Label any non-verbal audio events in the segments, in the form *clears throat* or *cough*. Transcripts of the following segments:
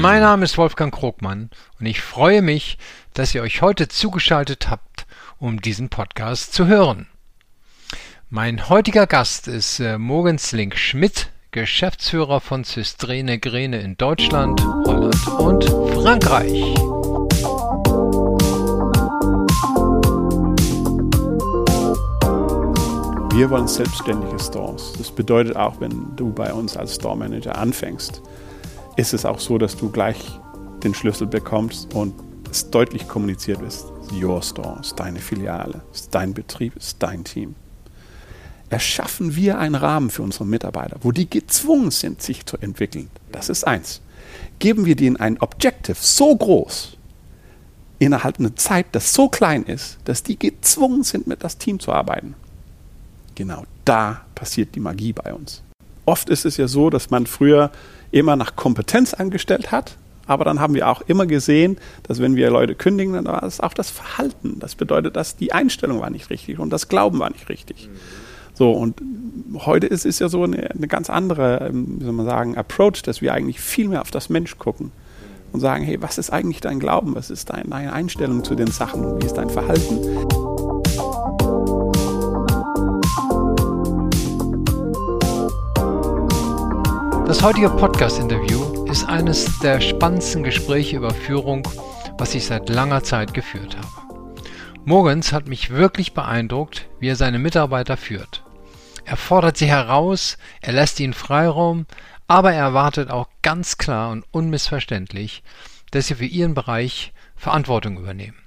Mein Name ist Wolfgang Krogmann und ich freue mich, dass ihr euch heute zugeschaltet habt, um diesen Podcast zu hören. Mein heutiger Gast ist äh, Link Schmidt, Geschäftsführer von Systrene Grene in Deutschland, Holland und Frankreich. Wir wollen selbstständige Stores. Das bedeutet auch, wenn du bei uns als Store Manager anfängst, ist es auch so, dass du gleich den Schlüssel bekommst und es deutlich kommuniziert ist. Your Store ist deine Filiale, ist dein Betrieb, ist dein Team. Erschaffen wir einen Rahmen für unsere Mitarbeiter, wo die gezwungen sind, sich zu entwickeln. Das ist eins. Geben wir denen ein Objective so groß, innerhalb einer Zeit, das so klein ist, dass die gezwungen sind, mit das Team zu arbeiten. Genau da passiert die Magie bei uns. Oft ist es ja so, dass man früher immer nach Kompetenz angestellt hat. Aber dann haben wir auch immer gesehen, dass wenn wir Leute kündigen, dann war es auch das Verhalten. Das bedeutet, dass die Einstellung war nicht richtig und das Glauben war nicht richtig. So, und heute ist es ja so eine, eine, ganz andere, ähm, wie soll man sagen, Approach, dass wir eigentlich viel mehr auf das Mensch gucken und sagen, hey, was ist eigentlich dein Glauben? Was ist deine Einstellung zu den Sachen? Wie ist dein Verhalten? Das heutige Podcast-Interview ist eines der spannendsten Gespräche über Führung, was ich seit langer Zeit geführt habe. Morgens hat mich wirklich beeindruckt, wie er seine Mitarbeiter führt. Er fordert sie heraus, er lässt ihnen Freiraum, aber er erwartet auch ganz klar und unmissverständlich, dass sie für ihren Bereich Verantwortung übernehmen.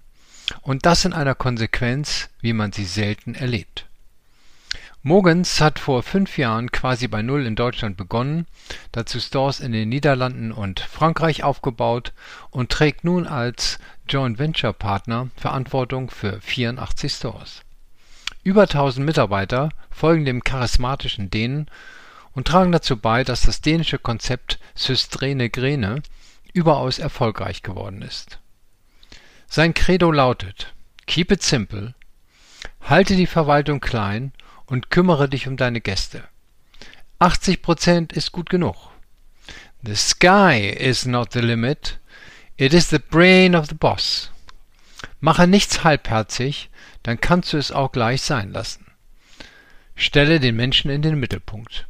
Und das in einer Konsequenz, wie man sie selten erlebt. Mogens hat vor fünf Jahren quasi bei Null in Deutschland begonnen, dazu Stores in den Niederlanden und Frankreich aufgebaut und trägt nun als Joint Venture Partner Verantwortung für 84 Stores. Über 1000 Mitarbeiter folgen dem charismatischen Dänen und tragen dazu bei, dass das dänische Konzept Systrene Grene überaus erfolgreich geworden ist. Sein Credo lautet Keep it simple, halte die Verwaltung klein und kümmere dich um deine Gäste. 80% ist gut genug. The sky is not the limit, it is the brain of the boss. Mache nichts halbherzig, dann kannst du es auch gleich sein lassen. Stelle den Menschen in den Mittelpunkt.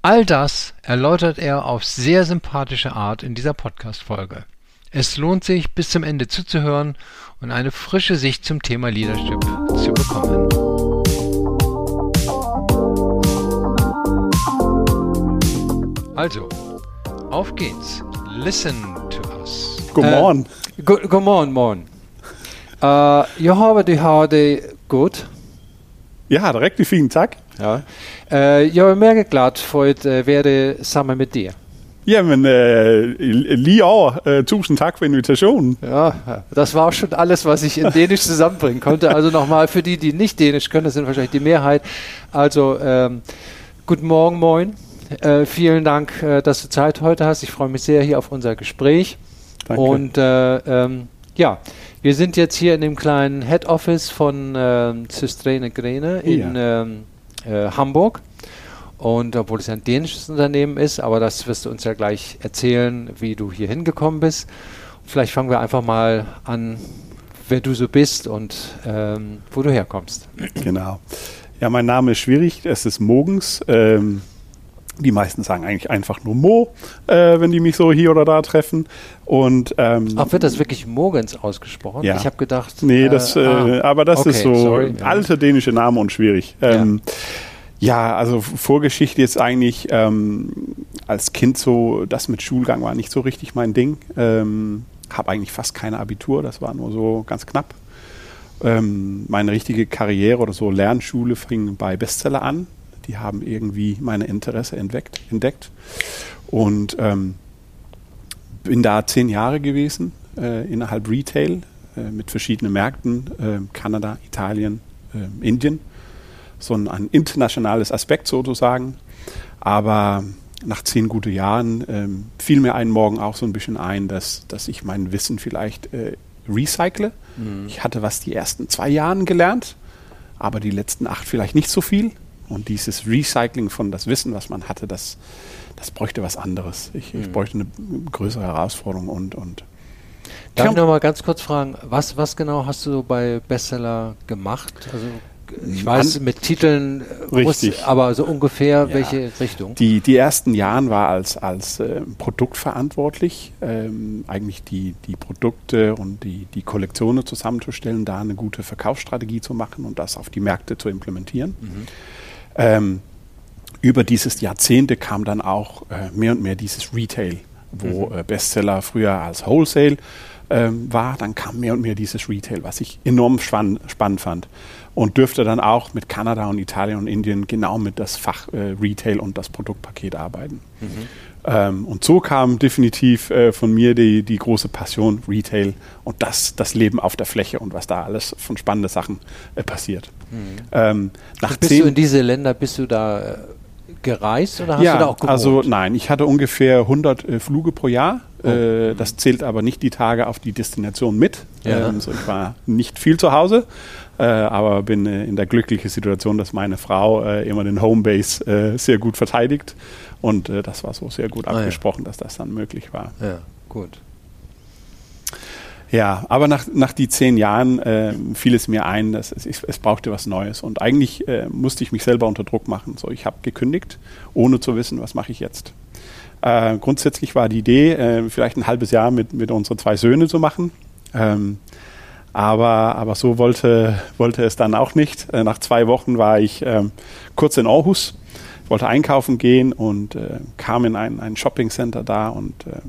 All das erläutert er auf sehr sympathische Art in dieser Podcast-Folge. Es lohnt sich, bis zum Ende zuzuhören und eine frische Sicht zum Thema Leadership zu bekommen. Also, auf geht's. Listen to us. God morgen. Uh, god, god morgon, morgon. Uh, jag hoppas du har det gott. Ja, rigtig fint, tak. Ja. Uh, jag är mycket glad för att uh, vara sammen med dig. Jamen, äh, lige over. Äh, tusind tak für Invitationen. Ja, das war auch schon alles, was ich in Dänisch zusammenbringen konnte. Also nochmal für die, die nicht Dänisch können, das sind wahrscheinlich die Mehrheit. Also, ähm, guten Morgen, moin. Äh, vielen Dank, äh, dass du Zeit heute hast. Ich freue mich sehr hier auf unser Gespräch. Danke. Und äh, ähm, ja, wir sind jetzt hier in dem kleinen Head Office von ähm, Systrene Grene in ja. ähm, äh, Hamburg. Und obwohl es ein dänisches Unternehmen ist, aber das wirst du uns ja gleich erzählen, wie du hier hingekommen bist. Vielleicht fangen wir einfach mal an, wer du so bist und ähm, wo du herkommst. Genau. Ja, mein Name ist schwierig. Es ist Mogens. Ähm, die meisten sagen eigentlich einfach nur Mo, äh, wenn die mich so hier oder da treffen. Und, ähm, Ach, wird das wirklich Mogens ausgesprochen? Ja. Ich habe gedacht. Nee, das, äh, ah, aber das okay, ist so sorry, alte dänische Name und schwierig. Ähm, ja. ja. also Vorgeschichte jetzt eigentlich ähm, als Kind so, das mit Schulgang war nicht so richtig mein Ding. Ähm, habe eigentlich fast keine Abitur, das war nur so ganz knapp. Ähm, meine richtige Karriere oder so Lernschule fing bei Bestseller an die haben irgendwie meine Interesse entdeckt. entdeckt. Und ähm, bin da zehn Jahre gewesen, äh, innerhalb Retail, äh, mit verschiedenen Märkten, äh, Kanada, Italien, äh, Indien. So ein, ein, internationales Aspekt sozusagen. Aber nach zehn guten Jahren ähm, fiel mir einen Morgen auch so ein bisschen ein, dass, dass ich mein Wissen vielleicht äh, recycle. Mhm. Ich hatte was die ersten zwei Jahren gelernt, aber die letzten acht vielleicht nicht so viel Und dieses Recycling von das Wissen, was man hatte, das, das bräuchte was anderes. Ich, ich bräuchte eine größere Herausforderung und, und Darf ich noch mal ganz kurz fragen, was, was genau hast du bei Bestseller gemacht? Also ich weiß, mit Titeln äh, muss, Richtig. aber so ungefähr Ja. welche Richtung? Die, die ersten Jahren war als, als äh, Produktverantwortlich, ähm, eigentlich die, die Produkte und die, die Kollektionen zusammenzustellen, da eine gute Verkaufsstrategie zu machen und das auf die Märkte zu implementieren. Ähm, über dieses Jahrzehnte kam dann auch äh, mehr und mehr dieses Retail, wo äh, Bestseller früher als Wholesale ähm, war, dann kam mehr und mehr dieses Retail, was ich enorm spann spannend fand. Und dürfte dann auch mit Kanada und Italien und Indien genau mit das Fach äh, Retail und das Produktpaket arbeiten. Ähm, und so kam definitiv äh, von mir die, die große Passion Retail und das, das Leben auf der Fläche und was da alles von spannenden Sachen äh, passiert. Ähm, nach Bist du in diese Länder, bist du da äh, gereist oder hast ja, du da auch gewohnt? also nein, ich hatte ungefähr 100 äh, Flüge pro Jahr. Äh, das zählt aber nicht die Tage auf die Destination mit. Ja. Ähm, so ich war nicht viel zu Hause, äh, aber bin äh, in der glücklichen Situation, dass meine Frau immer den Homebase sehr gut verteidigt. Und äh, das war so sehr gut Ah, ja. abgesprochen, dass das dann möglich war. ja, gut. Ja, aber nach, nach die zehn Jahren äh, fiel es mir ein, dass es, es brauchte was Neues. Und eigentlich äh, musste ich mich selber unter Druck machen. So, ich habe gekündigt, ohne zu wissen, was mache ich jetzt. Äh, grundsätzlich war die Idee, äh, vielleicht ein halbes Jahr mit, mit unseren zwei Söhnen zu machen. Ähm, aber, aber so wollte, wollte es dann auch nicht. Äh, nach zwei Wochen war ich ähm, kurz in Aarhus, wollte einkaufen gehen und äh, kam in ein, ein Shoppingcenter da und äh,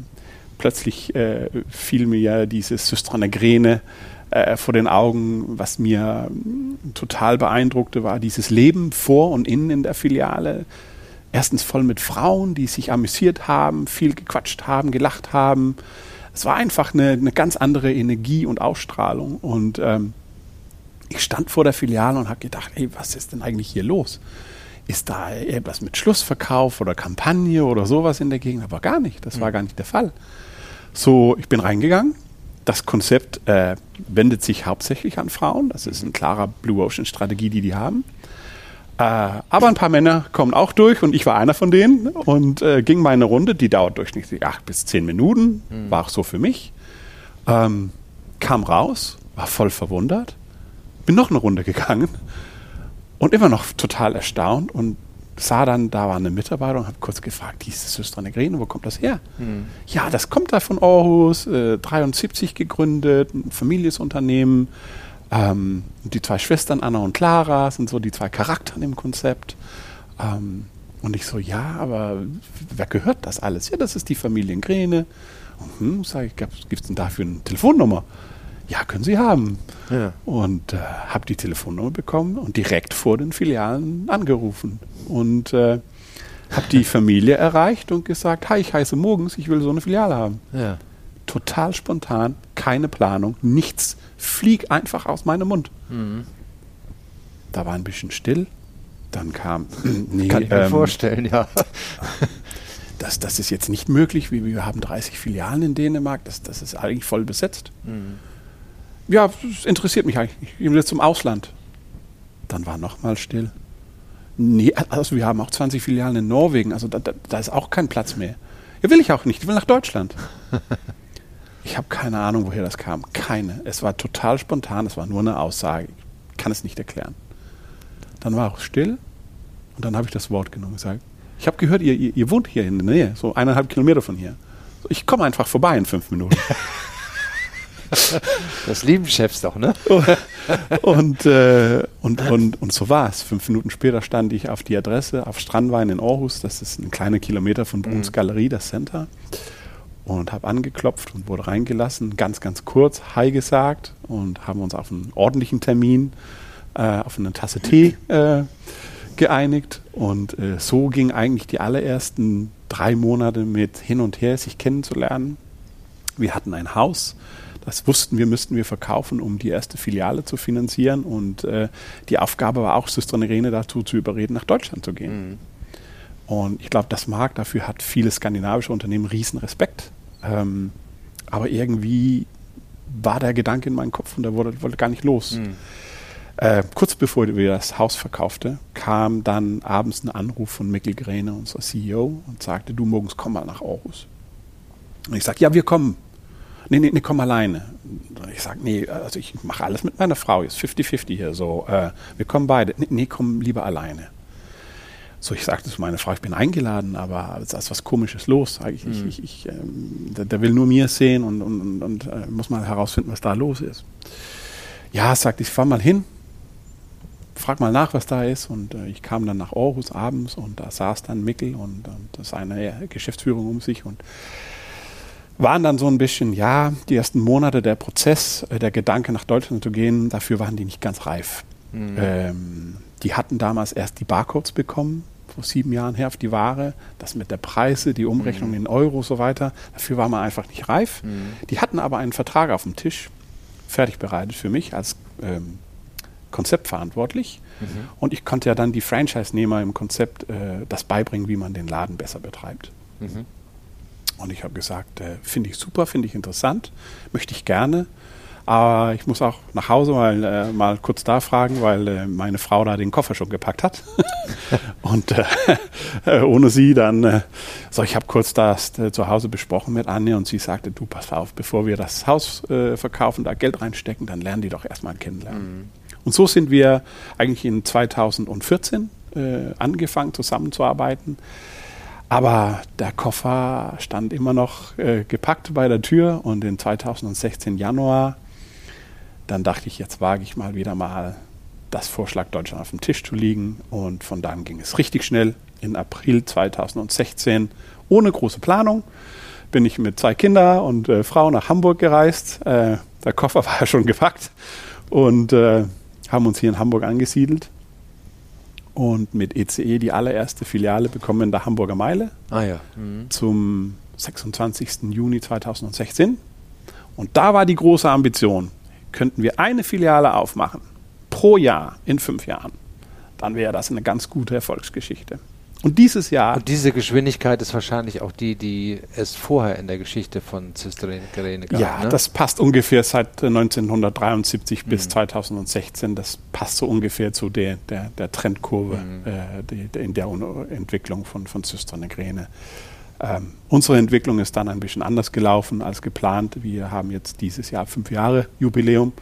plötzlich äh, fiel mir ja dieses Systranegrene äh, vor den Augen, was mir mm, total beeindruckte, war dieses Leben vor und innen in der Filiale. Erstens voll mit Frauen, die sich amüsiert haben, viel gequatscht haben, gelacht haben. Es war einfach eine, eine ganz andere Energie und Ausstrahlung. Und ähm, ich stand vor der Filiale und habe gedacht, ey, was ist denn eigentlich hier los? Ist da etwas mit Schlussverkauf oder Kampagne oder sowas in der Gegend? Aber gar nicht, das war gar nicht der Fall. So, ich bin reingegangen. Das Konzept äh, wendet sich hauptsächlich an Frauen. Das ist eine klare Blue Ocean Strategie, die die haben. Äh, aber ein paar Männer kommen auch durch und ich war einer von denen und äh, ging meine Runde, die dauert durchschnittlich acht bis zehn Minuten, war auch so für mich. Ähm, kam raus, war voll verwundert, bin noch eine Runde gegangen und immer noch total erstaunt und sah dann, da war eine Mitarbeiterin und habe kurz gefragt, dieses Systranegrene, wo kommt das her? Ja, das kommt da von Aarhus, äh, 73 gegründet, ein Familienunternehmen. Ähm, die zwei Schwestern, Anna und Clara, sind so die zwei Charakteren im Konzept. Ähm, und ich so, ja, aber wer gehört das alles? Ja, das ist die Familie Grene. Und, hm, sag ich, gibt es denn dafür eine Telefonnummer? Ja, können Sie haben. Ja. Und äh, habe die Telefonnummer bekommen und direkt vor den Filialen angerufen. Und äh, habe die *laughs* Familie erreicht und gesagt, hi, ich heiße Mogens, ich will so eine Filiale haben. Ja. Total spontan, keine Planung, nichts. Flieg einfach aus meinem Mund. Da war ein bisschen still. Dann kam, nee, *clears throat* Kann ich mir ähm, vorstellen, ja. *laughs* das, das ist jetzt nicht möglich. Wir, wir haben 30 Filialen in Dänemark, das, das ist eigentlich voll besetzt. Ja, das interessiert mich eigentlich. Ich will jetzt zum Ausland. Dann war nochmal still. Nee, also wir haben auch 20 Filialen in Norwegen, also da, da, da ist auch kein Platz mehr. Ja, will ich auch nicht, ich will nach Deutschland. *laughs* Ich habe keine Ahnung, woher das kam. Keine. Es war total spontan, es war nur eine Aussage. Ich kann es nicht erklären. Dann war auch still und dann habe ich das Wort genommen und gesagt, ich habe gehört, ihr, ihr, ihr wohnt hier in der Nähe, so eineinhalb Kilometer von hier. Ich komme einfach vorbei in fünf Minuten. *laughs* Das lieben Chefs doch, ne? *laughs* und, äh, und, und, und so war es. Fünf Minuten später stand ich auf die Adresse auf Strandwein in Aarhus. Das ist ein kleiner Kilometer von Bruns Galerie, das Center. Und habe angeklopft und wurde reingelassen. Ganz, ganz kurz Hi gesagt und haben uns auf einen ordentlichen Termin, äh, auf eine Tasse Tee äh, geeinigt. Und äh, so ging eigentlich die allerersten drei Monate mit hin und her, sich kennenzulernen. Wir hatten ein Haus, das wussten wir, müssten wir verkaufen, um die erste Filiale zu finanzieren. Und äh, die Aufgabe war auch, Systranerene dazu zu überreden, nach Deutschland zu gehen. Und ich glaube, das Markt dafür hat viele skandinavische Unternehmen riesen Respekt. Ähm, aber irgendwie war der Gedanke in meinem Kopf und der wurde, wollte gar nicht los. Äh, kurz bevor wir das Haus verkaufte, kam dann abends ein Anruf von Mikkel Gräne, unser CEO, und sagte, du morgens komm mal nach Aarhus. Und ich sagte, ja, wir kommen. Nee, nee, nee, komm alleine. Ich sage, nee, also ich mache alles mit meiner Frau, jetzt 50-50 hier so. Äh, wir kommen beide. Nee, nee, komm lieber alleine. So, ich sagte zu meiner Frau, ich bin eingeladen, aber es ist was Komisches los. Sag ich, mhm. ich, ich, ähm, der, der, will nur mir sehen und, und, und, und äh, muss mal herausfinden, was da los ist. Ja, sagte ich, fahr mal hin, frag mal nach, was da ist. Und äh, ich kam dann nach Aarhus abends und da saß dann Mickel und, und das eine Geschäftsführung um sich und waren dann so ein bisschen, ja, die ersten Monate der Prozess, äh, der Gedanke nach Deutschland zu gehen, dafür waren die nicht ganz reif. Mhm. Ähm, die hatten damals erst die Barcodes bekommen, vor sieben Jahren her auf die Ware, das mit der Preise, die Umrechnung mhm. in Euro und so weiter, dafür war man einfach nicht reif. Mhm. Die hatten aber einen Vertrag auf dem Tisch, fertig bereitet für mich als ähm, Konzept verantwortlich. Mhm. Und ich konnte ja dann die Franchise-Nehmer im Konzept äh, das beibringen, wie man den Laden besser betreibt. Mhm. Und ich habe gesagt, äh, finde ich super, finde ich interessant, möchte ich gerne. Aber ich muss auch nach Hause mal, äh, mal kurz da fragen, weil äh, meine Frau da den Koffer schon gepackt hat. *laughs* und äh, *laughs* ohne sie dann, äh, so ich habe kurz das äh, zu Hause besprochen mit Anne und sie sagte, du pass auf, bevor wir das Haus äh, verkaufen, da Geld reinstecken, dann lernen die doch erstmal kennenlernen. Mhm. Und so sind wir eigentlich in 2014 angefangen zusammenzuarbeiten. Aber der Koffer stand immer noch äh, gepackt bei der Tür und in 2016 Januar, dann dachte ich, jetzt wage ich mal wieder mal das Vorschlag Deutschland auf dem Tisch zu liegen und von dann ging es richtig schnell. In April 2016 ohne große Planung bin ich mit zwei Kindern und äh, Frau nach Hamburg gereist. Äh, der Koffer *laughs* war ja schon gepackt und äh, haben uns hier in Hamburg angesiedelt und mit ECE e die allererste Filiale bekommen in der Hamburger Meile ah, ja. mhm. zum 26. Juni 2016. Und da war die große Ambition, könnten wir eine Filiale aufmachen pro Jahr in fünf Jahren, dann wäre das eine ganz gute Erfolgsgeschichte. Und dieses Jahr. Und diese Geschwindigkeit ist wahrscheinlich auch die, die es vorher in der Geschichte von Cistercienserene gab. Ja, ne? das passt ungefähr seit 1973 mhm. bis 2016. Das passt so ungefähr zu der, der, der Trendkurve mhm. äh, die, der, in der Entwicklung von, von Cistercienserene. Ähm, unsere Entwicklung ist dann ein bisschen anders gelaufen als geplant. Wir haben jetzt dieses Jahr fünf Jahre Jubiläum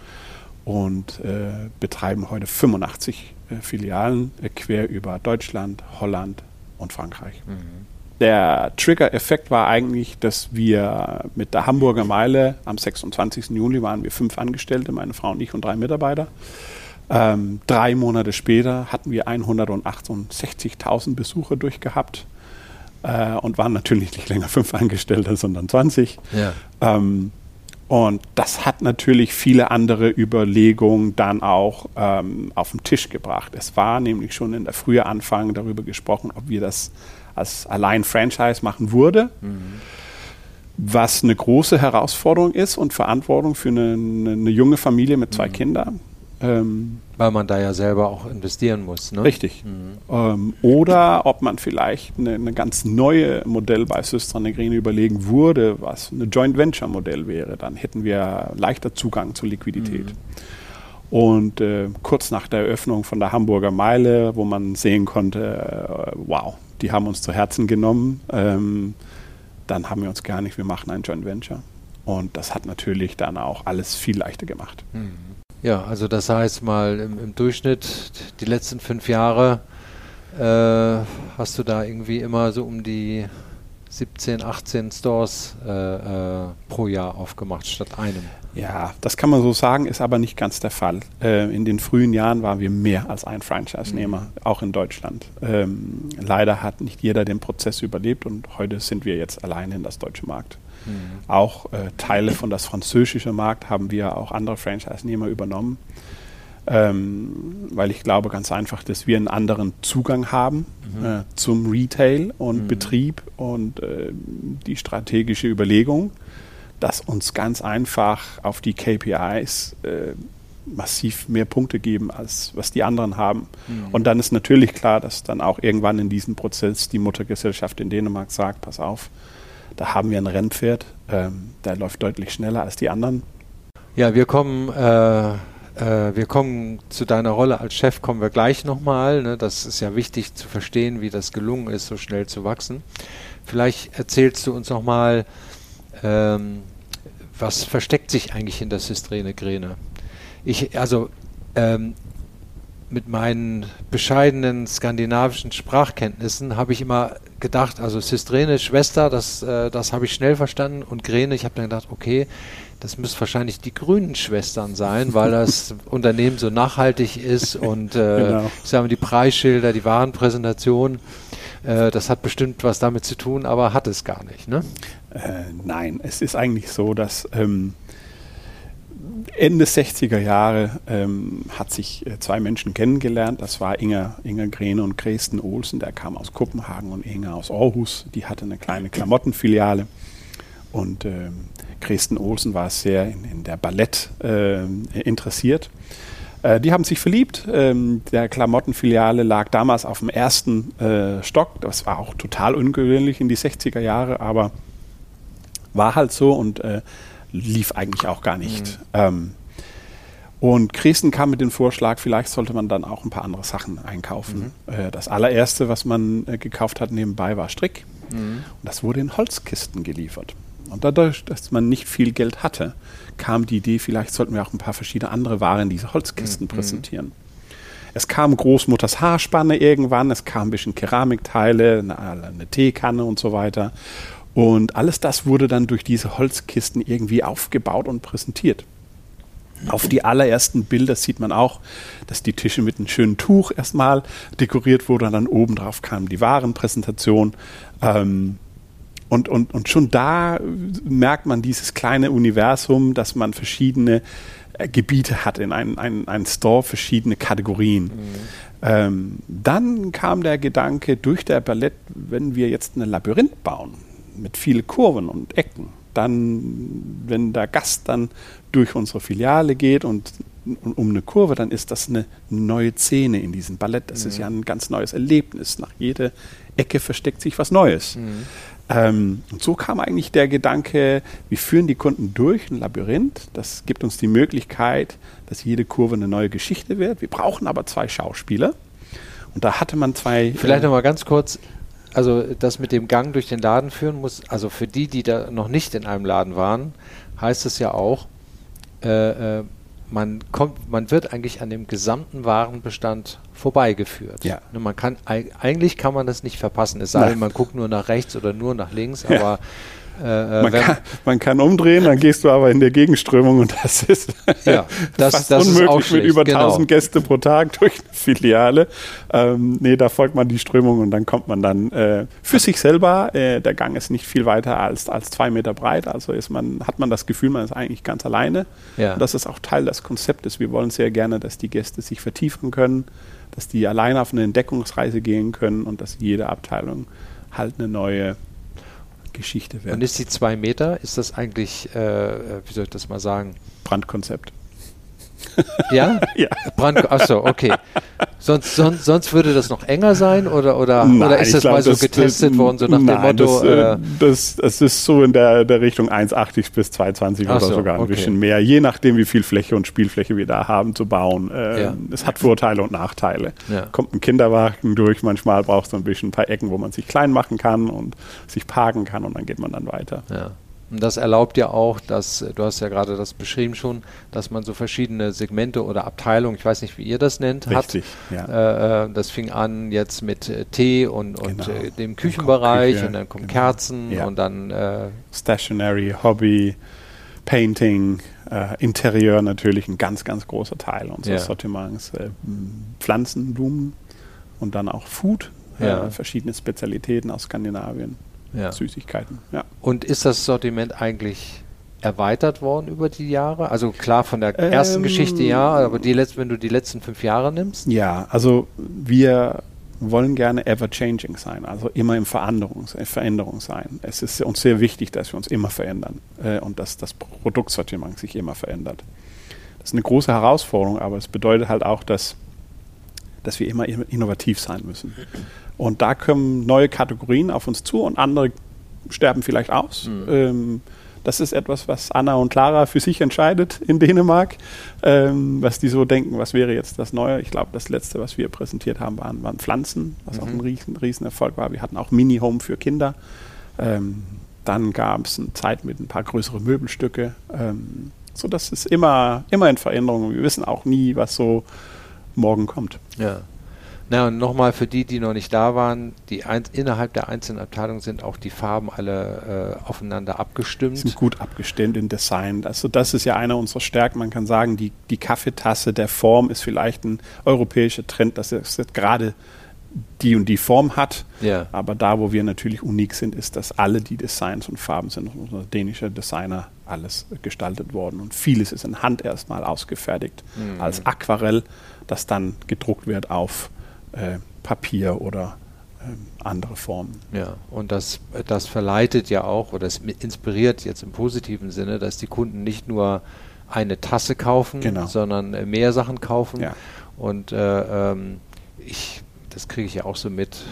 und äh, betreiben heute 85 äh, Filialen äh, quer über Deutschland, Holland, und Frankreich. Mhm. Der Trigger-Effekt war eigentlich, dass wir mit der Hamburger Meile am 26. Juli waren wir fünf Angestellte, meine Frau und ich und drei Mitarbeiter. Ähm, drei Monate später hatten wir 168.000 Besucher durchgehabt äh, und waren natürlich nicht länger fünf Angestellte, sondern 20. Ja. Ähm, und das hat natürlich viele andere Überlegungen dann auch ähm, auf den Tisch gebracht. Es war nämlich schon in der frühen Anfang darüber gesprochen, ob wir das als allein Franchise machen würde, mhm. was eine große Herausforderung ist und Verantwortung für eine, eine junge Familie mit zwei mhm. Kindern. Ähm, Weil man da ja selber auch investieren muss. Ne? Richtig. Mhm. Ähm, oder ob man vielleicht eine, eine ganz neue Modell bei Systra Negrene überlegen würde, was eine Joint Venture Modell wäre. Dann hätten wir leichter Zugang zur Liquidität. Mhm. Und äh, kurz nach der Eröffnung von der Hamburger Meile, wo man sehen konnte, äh, wow, die haben uns zu Herzen genommen, ähm, dann haben wir uns gar nicht, wir machen ein Joint Venture. Und das hat natürlich dann auch alles viel leichter gemacht. Mhm. Ja, also das heißt mal im, im Durchschnitt die letzten fünf Jahre äh, hast du da irgendwie immer so um die 17, 18 Stores äh, äh, pro Jahr aufgemacht statt einem. Ja, das kann man so sagen, ist aber nicht ganz der Fall. Äh, in den frühen Jahren waren wir mehr als ein Franchise-Nehmer, mhm. auch in Deutschland. Ähm, leider hat nicht jeder den Prozess überlebt und heute sind wir jetzt alleine in das deutsche Markt. Mhm. Auch äh, Teile von das französische Markt haben wir auch andere Franchise-Nehmer übernommen, ähm, weil ich glaube ganz einfach, dass wir einen anderen Zugang haben mhm. äh, zum Retail und mhm. Betrieb und äh, die strategische Überlegung, dass uns ganz einfach auf die KPIs äh, massiv mehr Punkte geben, als was die anderen haben. Mhm. Und dann ist natürlich klar, dass dann auch irgendwann in diesem Prozess die Muttergesellschaft in Dänemark sagt, pass auf, da haben wir ein Rennpferd, ähm, der läuft deutlich schneller als die anderen. Ja, wir kommen äh, äh, wir kommen zu deiner Rolle als Chef, kommen wir gleich nochmal. Ne? Das ist ja wichtig zu verstehen, wie das gelungen ist, so schnell zu wachsen. Vielleicht erzählst du uns nochmal, ähm, was versteckt sich eigentlich hinter Systrene Grene? Ich, also, ähm, mit meinen bescheidenen skandinavischen Sprachkenntnissen habe ich immer gedacht, also Systrene Schwester, das, äh, das habe ich schnell verstanden und Grene, ich habe dann gedacht, okay, das müssen wahrscheinlich die grünen Schwestern sein, weil das *laughs* Unternehmen so nachhaltig ist und äh, genau. ich sage mal, die Preisschilder, die Warenpräsentation, äh, das hat bestimmt was damit zu tun, aber hat es gar nicht, ne? Äh, nein, es ist eigentlich so, dass ähm, Ende 60er Jahre ähm, hat sich äh, zwei Menschen kennengelernt. Das war Inger, Inger Grene und Kresten Olsen. Der kam aus Kopenhagen und Inger aus Aarhus. Die hatte eine kleine Klamottenfiliale. Und ähm, Kresten Olsen war sehr in, in der Ballett äh, interessiert. Äh, die haben sich verliebt. Ähm, der Klamottenfiliale lag damals auf dem ersten äh, Stock. Das war auch total ungewöhnlich in die 60er Jahre, aber war halt so und äh, lief eigentlich auch gar nicht. Mhm. Ähm, und Christen kam mit dem Vorschlag, vielleicht sollte man dann auch ein paar andere Sachen einkaufen. Mhm. Äh, das allererste, was man äh, gekauft hat nebenbei, war Strick. Mhm. Und das wurde in Holzkisten geliefert. Und dadurch, dass man nicht viel Geld hatte, kam die Idee, vielleicht sollten wir auch ein paar verschiedene andere Waren in diese Holzkisten mhm. präsentieren. Es kam Großmutters Haarspanne irgendwann, es kam ein bisschen Keramikteile, eine, eine Teekanne und so weiter. Und alles das wurde dann durch diese Holzkisten irgendwie aufgebaut und präsentiert. Auf die allerersten Bilder sieht man auch, dass die Tische mit einem schönen Tuch erstmal dekoriert wurden und dann oben drauf kam die Warenpräsentation. Ähm, und, und, und schon da merkt man dieses kleine Universum, dass man verschiedene äh, Gebiete hat in einem ein, ein Store, verschiedene Kategorien. Mhm. Ähm, dann kam der Gedanke durch der Ballett, wenn wir jetzt ein Labyrinth bauen, mit vielen Kurven und Ecken. Dann, wenn der Gast dann durch unsere Filiale geht und um eine Kurve, dann ist das eine neue Szene in diesem Ballett. Das mhm. ist ja ein ganz neues Erlebnis. Nach jeder Ecke versteckt sich was Neues. Mhm. Ähm, und so kam eigentlich der Gedanke, wir führen die Kunden durch ein Labyrinth. Das gibt uns die Möglichkeit, dass jede Kurve eine neue Geschichte wird. Wir brauchen aber zwei Schauspieler. Und da hatte man zwei. Vielleicht äh, nochmal ganz kurz also das mit dem Gang durch den Laden führen muss, also für die, die da noch nicht in einem Laden waren, heißt es ja auch, äh, äh, man kommt, man wird eigentlich an dem gesamten Warenbestand vorbeigeführt. Ja. Ne, man kann eigentlich kann man das nicht verpassen, es sei denn, man guckt nur nach rechts oder nur nach links, aber ja. Äh, man, kann, man, kann, umdrehen, dann gehst du aber in der Gegenströmung und das ist *laughs* ja, das, fast das unmöglich mit über genau. 1000 Gäste pro Tag *laughs* durch eine Filiale. Ähm, nee, da folgt man die Strömung und dann kommt man dann äh, für sich selber. Äh, der Gang ist nicht viel weiter als, als zwei Meter breit, also ist man, hat man das Gefühl, man ist eigentlich ganz alleine. Ja. Und das ist auch Teil des Konzeptes. Wir wollen sehr gerne, dass die Gäste sich vertiefen können, dass die alleine auf eine Entdeckungsreise gehen können und dass jede Abteilung halt eine neue Geschichte werden. Und ist die zwei Meter, ist das eigentlich, äh, wie soll ich das mal sagen? Brandkonzept. Ja? ja. Brand, achso, okay. Sonst, sonst, sonst würde das noch enger sein oder, oder, nein, oder ist das glaub, mal so das, getestet das, worden, so nach nein, dem Motto? Das, äh, das, das, ist so in der, der Richtung 1,80 bis 2,20 oder so, sogar ein okay. bisschen mehr, je nachdem, wie viel Fläche und Spielfläche wir da haben zu bauen. Äh, ja. Es hat Vorteile und Nachteile. Ja. Kommt ein Kinderwagen durch, manchmal braucht es ein bisschen ein paar Ecken, wo man sich klein machen kann und sich parken kann und dann geht man dann weiter. Ja. Und das erlaubt ja auch, dass, du hast ja gerade das beschrieben schon, dass man so verschiedene Segmente oder Abteilungen, ich weiß nicht, wie ihr das nennt, Richtig, hat. Ja. Äh, äh das fing an jetzt mit äh, Tee und, und genau. äh, dem Küchenbereich Küche, und dann kommen genau. Kerzen ja. und dann äh, Stationary, Hobby, Painting, äh, Interieur natürlich ein ganz, ganz großer Teil unseres ja. Sortiments. Pflanzen, Blumen und dann auch Food, verschiedene Spezialitäten aus Skandinavien ja. Süßigkeiten. Ja. Und ist das Sortiment eigentlich erweitert worden über die Jahre? Also klar von der ersten ähm, Geschichte ja, aber die letzten, wenn du die letzten fünf Jahre nimmst? Ja, also wir wollen gerne ever changing sein, also immer in Veränderung, Veränderung sein. Es ist uns sehr wichtig, dass wir uns immer verändern äh, und dass das Produktsortiment sich immer verändert. Das ist eine große Herausforderung, aber es bedeutet halt auch, dass, dass wir immer innovativ sein müssen. Und da kommen neue Kategorien auf uns zu und andere sterben vielleicht aus. Mhm. Ähm, Das ist etwas, was Anna und Clara für sich entscheidet in Dänemark, ähm, was die so denken, was wäre jetzt das Neue. Ich glaube, das letzte, was wir präsentiert haben, waren, waren Pflanzen, was mhm. auch ein riesen, riesen Erfolg war. Wir hatten auch Mini-Home für Kinder. Ähm, dann gab es eine Zeit mit ein paar größeren Möbelstücke. Ähm, so, das ist immer, immer in Veränderung. Wir wissen auch nie, was so morgen kommt. Ja. Na und nochmal für die, die noch nicht da waren, die ein, innerhalb der einzelnen Abteilungen sind auch die Farben alle äh, aufeinander abgestimmt. Sind gut abgestimmt im Design. Also das ist ja einer unserer Stärken. Man kann sagen, die, die Kaffeetasse der Form ist vielleicht ein europäischer Trend, dass es gerade die und die Form hat. Ja. Aber da, wo wir natürlich unik sind, ist, dass alle die Designs und Farben sind. Unser dänischer Designer alles gestaltet worden. Und vieles ist in Hand erstmal ausgefertigt mhm. als Aquarell, das dann gedruckt wird auf äh, Papier oder äh, andere Formen. Ja, und das, das verleitet ja auch oder es inspiriert jetzt im positiven Sinne, dass die Kunden nicht nur eine Tasse kaufen, genau. sondern äh, mehr Sachen kaufen. Ja. Und äh, ähm, ich, das kriege ich ja auch so mit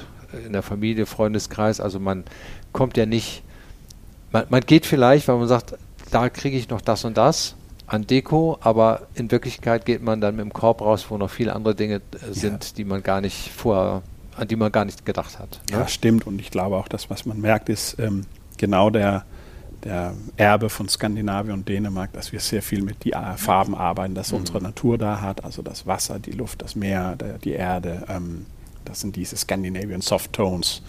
in der Familie, Freundeskreis. Also man kommt ja nicht, man, man geht vielleicht, weil man sagt, da kriege ich noch das und das an Deko, aber in Wirklichkeit geht man dann mit dem Korb raus, wo noch viele andere Dinge äh, sind, ja. die man gar nicht vorher, an die man gar nicht gedacht hat. Ne? Ja, stimmt. Und ich glaube auch, dass was man merkt, ist ähm, genau der, der Erbe von Skandinavien und Dänemark, dass wir sehr viel mit die äh, Farben arbeiten, dass mhm. unsere Natur da hat, also das Wasser, die Luft, das Meer, der, die Erde. Ähm, das sind diese Scandinavian Soft Tones,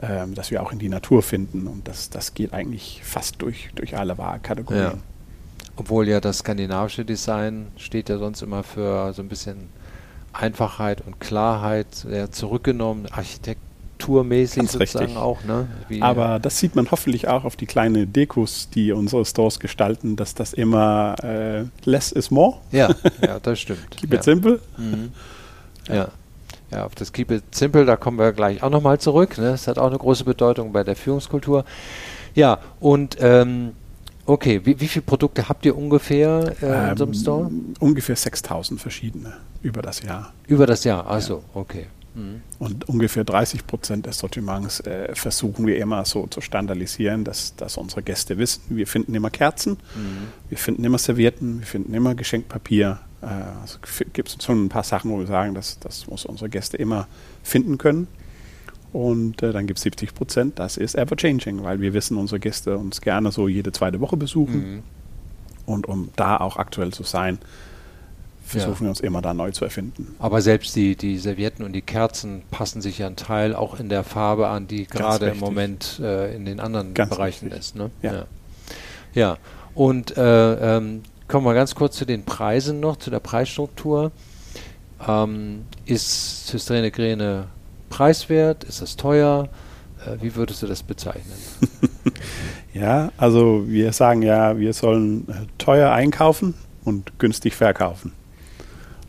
ähm, dass wir auch in die Natur finden. Und das, das geht eigentlich fast durch, durch alle Kategorien. Ja. Obwohl ja das skandinavische Design steht ja sonst immer für so ein bisschen Einfachheit und Klarheit, sehr zurückgenommen, architekturmäßig Ganz sozusagen richtig. auch. Ne? Wie Aber das sieht man hoffentlich auch auf die kleinen Dekos, die unsere Stores gestalten, dass das immer äh, less is more. Ja, *laughs* ja das stimmt. Keep ja. it simple. Mhm. Ja. ja. auf das Keep it simple, da kommen wir gleich auch nochmal zurück. Ne? Das hat auch eine große Bedeutung bei der Führungskultur. Ja, und ähm, Okay, wie, wie viele Produkte habt ihr ungefähr äh, ähm, in so einem ähm, Store? Ungefähr 6000 verschiedene über das Jahr. Über das Jahr, also ja. okay. Mhm. Und ungefähr 30 Prozent des Sortiments äh, versuchen wir immer so zu standardisieren, dass, dass unsere Gäste wissen, wir finden immer Kerzen, mhm. wir finden immer Servietten, wir finden immer Geschenkpapier. Äh, also gibt es schon ein paar Sachen, wo wir sagen, dass das muss unsere Gäste immer finden können. Und äh, dann gibt es 70 Prozent, das ist ever changing, weil wir wissen, unsere Gäste uns gerne so jede zweite Woche besuchen. Mhm. Und um da auch aktuell zu sein, versuchen ja. wir uns immer da neu zu erfinden. Aber selbst die, die Servietten und die Kerzen passen sich ja ein Teil auch in der Farbe an, die gerade im Moment äh, in den anderen Ganz Bereichen richtig. ist. Ne? Ja. ja. ja. Und äh, ähm, kommen wir ganz kurz zu den Preisen noch, zu der Preisstruktur. Ähm, ist Cystrene Gräne preiswert? Ist das teuer? Äh, wie würdest du das bezeichnen? *laughs* ja, also wir sagen ja, wir sollen äh, teuer einkaufen und günstig verkaufen.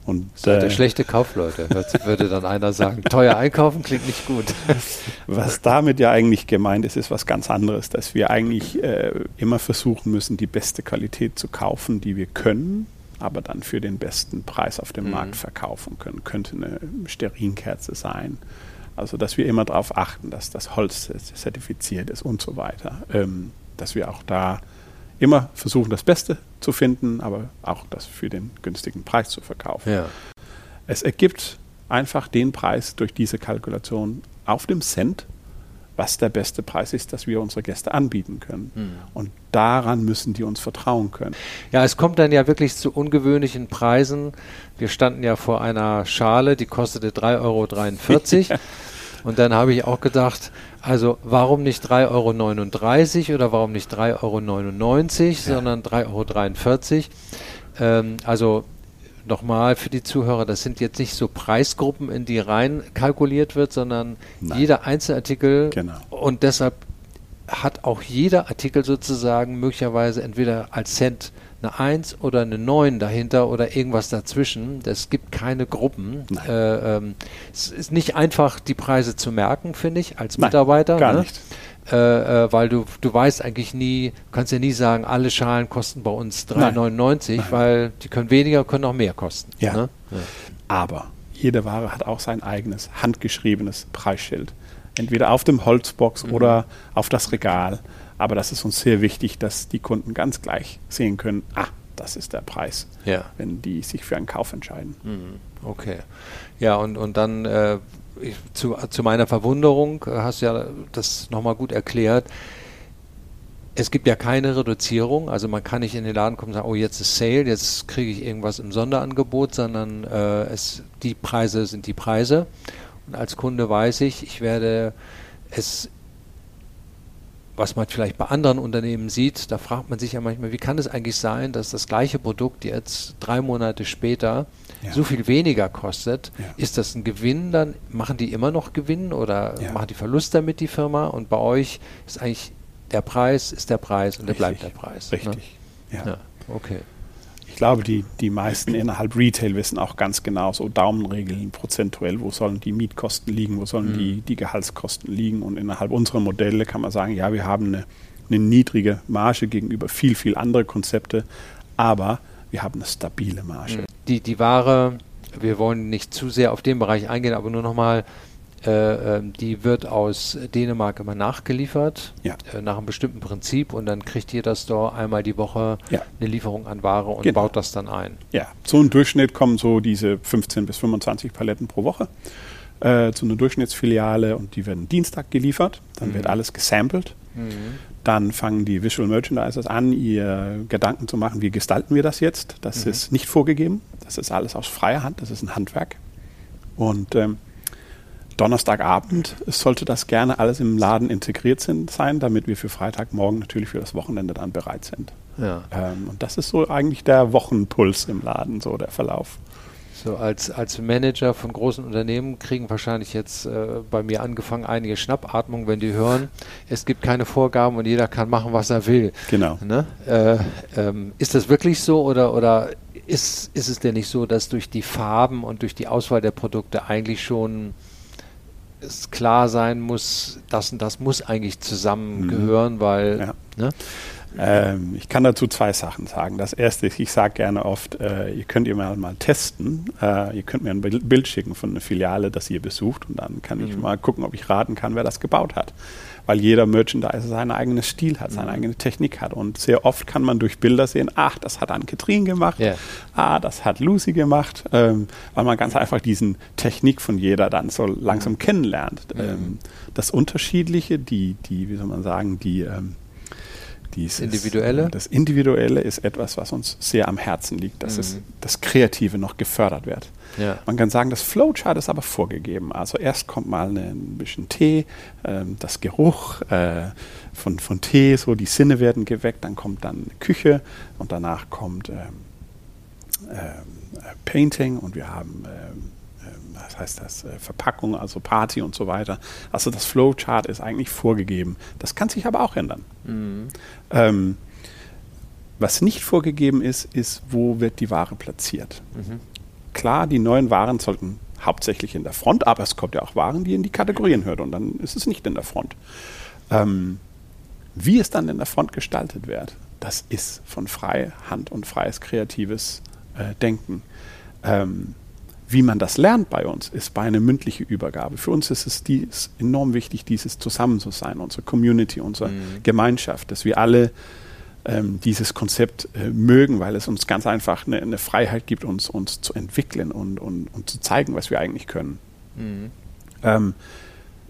Und, Seid ihr äh, schlechte Kaufleute, würde dann einer sagen. Teuer einkaufen klingt nicht gut. *laughs* was damit ja eigentlich gemeint ist, ist was ganz anderes, dass wir eigentlich äh, immer versuchen müssen, die beste Qualität zu kaufen, die wir können, aber dann für den besten Preis auf dem mhm. Markt verkaufen können. Könnte eine Stearinkerze sein. Also, dass wir immer darauf achten, dass das Holz zertifiziert ist und so weiter. Ähm, dass wir auch da immer versuchen, das Beste zu finden, aber auch das für den günstigen Preis zu verkaufen. Ja. Es ergibt einfach den Preis durch diese Kalkulation auf dem Cent was der beste Preis ist, dass wir unsere Gäste anbieten können. Mhm. Und daran müssen die uns vertrauen können. Ja, es kommt dann ja wirklich zu ungewöhnlichen Preisen. Wir standen ja vor einer Schale, die kostete 3,43 Euro. *laughs* Und dann habe ich auch gedacht, also warum nicht 3,39 Euro oder warum nicht 3,99 Euro, ja. sondern 3,43 Euro. Ähm, also nochmal für die Zuhörer, das sind jetzt nicht so Preisgruppen, in die rein kalkuliert wird, sondern Nein. jeder Einzelartikel genau. und deshalb hat auch jeder Artikel sozusagen möglicherweise entweder als Cent eine 1 oder eine 9 dahinter oder irgendwas dazwischen. Es gibt keine Gruppen. Äh, ähm, es ist nicht einfach, die Preise zu merken, finde ich, als Nein, Mitarbeiter. Gar ne? nicht äh, äh, weil du, du weißt eigentlich nie, kannst ja nie sagen, alle Schalen kosten bei uns 3,99, weil die können weniger, können auch mehr kosten. Ja. Ne? ja. Aber jede Ware hat auch sein eigenes handgeschriebenes Preisschild. Entweder auf dem Holzbox mhm. oder auf das Regal. Aber das ist uns sehr wichtig, dass die Kunden ganz gleich sehen können, ah, das ist der Preis, Ja. wenn die sich für einen Kauf entscheiden. Mhm. Okay. Ja, und, und dann äh, ich, zu, zu meiner Verwunderung äh, hast du ja das nochmal gut erklärt. Es gibt ja keine Reduzierung, also man kann nicht in den Laden kommen und sagen, oh jetzt ist Sale, jetzt kriege ich irgendwas im Sonderangebot, sondern äh, es, die Preise sind die Preise. Und als Kunde weiß ich, ich werde es was man vielleicht bei anderen Unternehmen sieht, da fragt man sich ja manchmal, wie kann es eigentlich sein, dass das gleiche Produkt jetzt drei Monate später Ja. so viel weniger kostet? Ja. Ist das ein Gewinn dann? Machen die immer noch Gewinn oder Ja. machen die Verlust damit die Firma? Und bei euch ist eigentlich der Preis ist der Preis und der bleibt der Richtig. Preis. Richtig. Ne? Ja, okay. Ich glaube, die, die meisten innerhalb Retail wissen auch ganz genau so Daumenregeln prozentuell, wo sollen die Mietkosten liegen, wo sollen Mhm. die, die Gehaltskosten liegen. Und innerhalb unserer Modelle kann man sagen, ja, wir haben eine, eine niedrige Marge gegenüber viel, viel andere Konzepte, aber wir haben eine stabile Marge. Die, die Ware, wir wollen nicht zu sehr auf den Bereich eingehen, aber nur nochmal, äh, ähm, die wird aus Dänemark immer nachgeliefert, Ja. äh, nach einem bestimmten Prinzip und dann kriegt jeder Store einmal die Woche Ja. eine Lieferung an Ware und Genau. baut das dann ein. Ja, so im Durchschnitt kommen so diese 15 bis 25 Paletten pro Woche äh, zu einer Durchschnittsfiliale und die werden Dienstag geliefert. Dann wird alles gesampelt. Dann fangen die Visual Merchandisers an, ihr Gedanken zu machen, wie gestalten wir das jetzt. Das ist nicht vorgegeben. Das ist alles aus freier Hand. Das ist ein Handwerk. Und ähm, Donnerstagabend sollte das gerne alles im Laden integriert sind, sein, damit wir für Freitagmorgen natürlich für das Wochenende dann bereit sind. Ja. Ähm, und das ist so eigentlich der Wochenpuls im Laden, so der Verlauf. So als, als Manager von großen Unternehmen kriegen wahrscheinlich jetzt äh, bei mir angefangen einige Schnappatmung, wenn die hören, es gibt keine Vorgaben und jeder kann machen, was er will. Genau. Ne? Äh, ähm, ist das wirklich so oder, oder ist, ist es denn nicht so, dass durch die Farben und durch die Auswahl der Produkte eigentlich schon es klar sein muss, das und das muss eigentlich zusammengehören, weil Mhm. Ja. ne? Ähm, ich kann dazu zwei Sachen sagen. Das erste ist, ich sage gerne oft, äh, ihr könnt ihr mal, mal testen. Äh, ihr könnt mir ein Bild schicken von einer Filiale, das ihr besucht und dann kann ich mal gucken, ob ich raten kann, wer das gebaut hat. Weil jeder Merchandiser seinen eigenen Stil hat, seine eigene Technik hat. Und sehr oft kann man durch Bilder sehen, ach, das hat Ann-Kathrin gemacht, Ja. ah, das hat Lucy gemacht, ähm, weil man ganz einfach diesen Technik von jeder dann so langsam kennenlernt. Ähm, das Unterschiedliche, die, die, wie soll man sagen, die ähm, dieses, Individuelle? Das Individuelle ist etwas, was uns sehr am Herzen liegt, dass es, das Kreative noch gefördert wird. Ja. Man kann sagen, das Flowchart ist aber vorgegeben. Also erst kommt mal eine, ein bisschen Tee, ähm, das Geruch äh, von, von Tee, so die Sinne werden geweckt, dann kommt dann eine Küche und danach kommt ähm, ähm, äh, Painting und wir haben, ähm, ähm, was heißt das, äh, Verpackung, also Party und so weiter. Also das Flowchart ist eigentlich vorgegeben. Das kann sich aber auch ändern. Ähm, was nicht vorgegeben ist, ist, wo wird die Ware platziert. Klar, die neuen Waren sollten hauptsächlich in der Front, aber es kommt ja auch Waren, die in die Kategorien hören und dann ist es nicht in der Front. Ähm, wie es dann in der Front gestaltet wird, das ist von freie Hand und freies kreatives äh, Denken. Ähm, wie man das lernt bei uns, ist bei einer mündlichen Übergabe. Für uns ist es dies enorm wichtig, dieses Zusammen zu sein, unsere Community, unsere Gemeinschaft, dass wir alle ähm, dieses Konzept äh, mögen, weil es uns ganz einfach eine, eine Freiheit gibt, uns, uns zu entwickeln und, und, und zu zeigen, was wir eigentlich können. Ähm,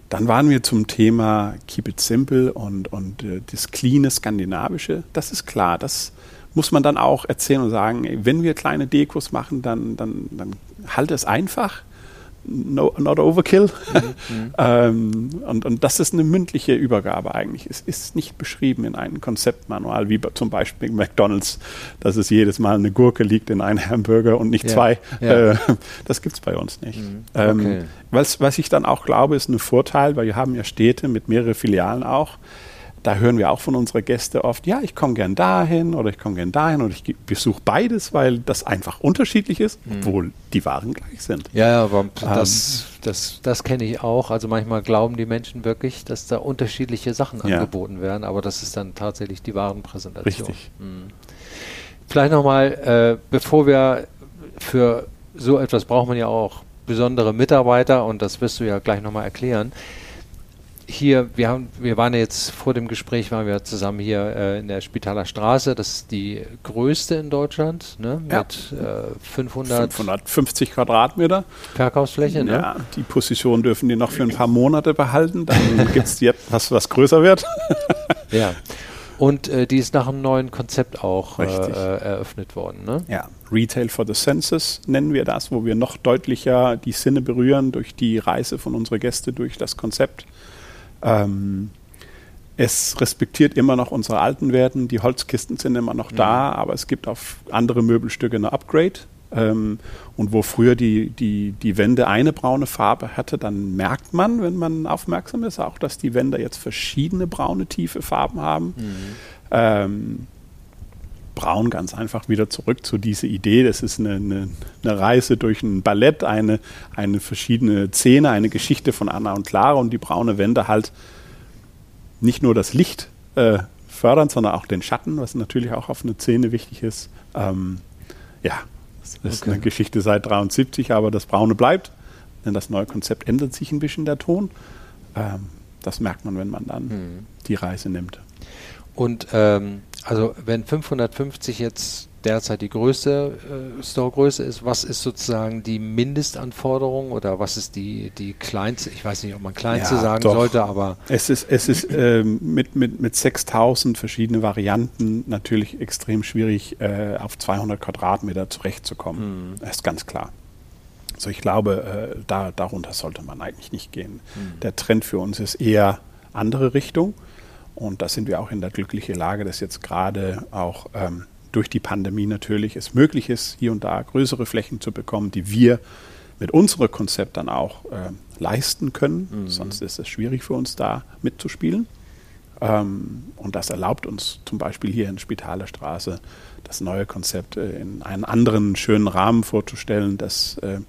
dann waren wir zum Thema Keep It Simple und, und äh, das cleane Skandinavische. Das ist klar, das muss man dann auch erzählen und sagen, wenn wir kleine Dekos machen, dann, dann, dann halt es einfach. No, not overkill. *laughs* ähm, und, und das ist eine mündliche Übergabe eigentlich. Es ist nicht beschrieben in einem Konzeptmanual, wie zum Beispiel McDonalds, dass es jedes Mal eine Gurke liegt in einem Hamburger und nicht Ja, zwei. ja. Äh, *laughs* das gibt es bei uns nicht. Ähm, Okay. was, was ich dann auch glaube, ist ein Vorteil, weil wir haben ja Städte mit mehreren Filialen auch. Da hören wir auch von unseren Gästen oft, ja, ich komme gern dahin oder ich komme gern dahin oder ich besuche beides, weil das einfach unterschiedlich ist, obwohl die Waren gleich sind. Ja, aber Ähm. das, das, das kenne ich auch. Also manchmal glauben die Menschen wirklich, dass da unterschiedliche Sachen Ja. angeboten werden, aber das ist dann tatsächlich die Warenpräsentation. Richtig. Vielleicht nochmal, äh, bevor wir für so etwas braucht man ja auch besondere Mitarbeiter und das wirst du ja gleich nochmal erklären. Hier, wir, haben, wir waren ja jetzt vor dem Gespräch, waren wir zusammen hier äh, in der Spitaler Straße. Das ist die größte in Deutschland, ne? Ja. mit äh, 500 550 Quadratmeter. Verkaufsfläche. Ne? Ja, die Position dürfen die noch für ein paar Monate behalten. Dann *laughs* gibt es jetzt was, was größer wird. *laughs* Ja. Und äh, die ist nach einem neuen Konzept auch äh, eröffnet worden. Ne? Ja, Retail for the Senses nennen wir das, wo wir noch deutlicher die Sinne berühren durch die Reise von unseren Gästen durch das Konzept. Ähm, es respektiert immer noch unsere alten Werten, die Holzkisten sind immer noch da, aber es gibt auf andere Möbelstücke eine Upgrade. Ähm, und wo früher die, die, die Wände eine braune Farbe hatte, dann merkt man, wenn man aufmerksam ist, auch, dass die Wände jetzt verschiedene braune, tiefe Farben haben. Ähm, Braun ganz einfach wieder zurück zu dieser Idee. Das ist eine, eine, eine Reise durch ein Ballett, eine, eine verschiedene Szene, eine Geschichte von Anna und Clara und die braune Wände halt nicht nur das Licht äh, fördern, sondern auch den Schatten, was natürlich auch auf eine Szene wichtig ist. Ähm, ja, das ist Okay. eine Geschichte seit 73, aber das Braune bleibt, denn das neue Konzept ändert sich ein bisschen der Ton. Ähm, das merkt man, wenn man dann Hm. die Reise nimmt. Und ähm, also wenn 550 jetzt derzeit die größte äh, Storegröße ist, was ist sozusagen die Mindestanforderung oder was ist die, die kleinste, ich weiß nicht, ob man kleinste Ja, sagen doch. sollte, aber Es ist, es ist ähm, mit, mit, mit 6000 verschiedene Varianten natürlich extrem schwierig, äh, auf 200 Quadratmeter zurechtzukommen. Das ist ganz klar. Also ich glaube, äh, da, darunter sollte man eigentlich nicht gehen. Der Trend für uns ist eher andere Richtung. Und da sind wir auch in der glücklichen Lage, dass jetzt gerade auch ähm, durch die Pandemie natürlich es möglich ist, hier und da größere Flächen zu bekommen, die wir mit unserem Konzept dann auch äh, leisten können. Sonst ist es schwierig für uns da mitzuspielen. Ähm, und das erlaubt uns zum Beispiel hier in Spitaler Straße das neue Konzept äh, in einen anderen schönen Rahmen vorzustellen, das, äh,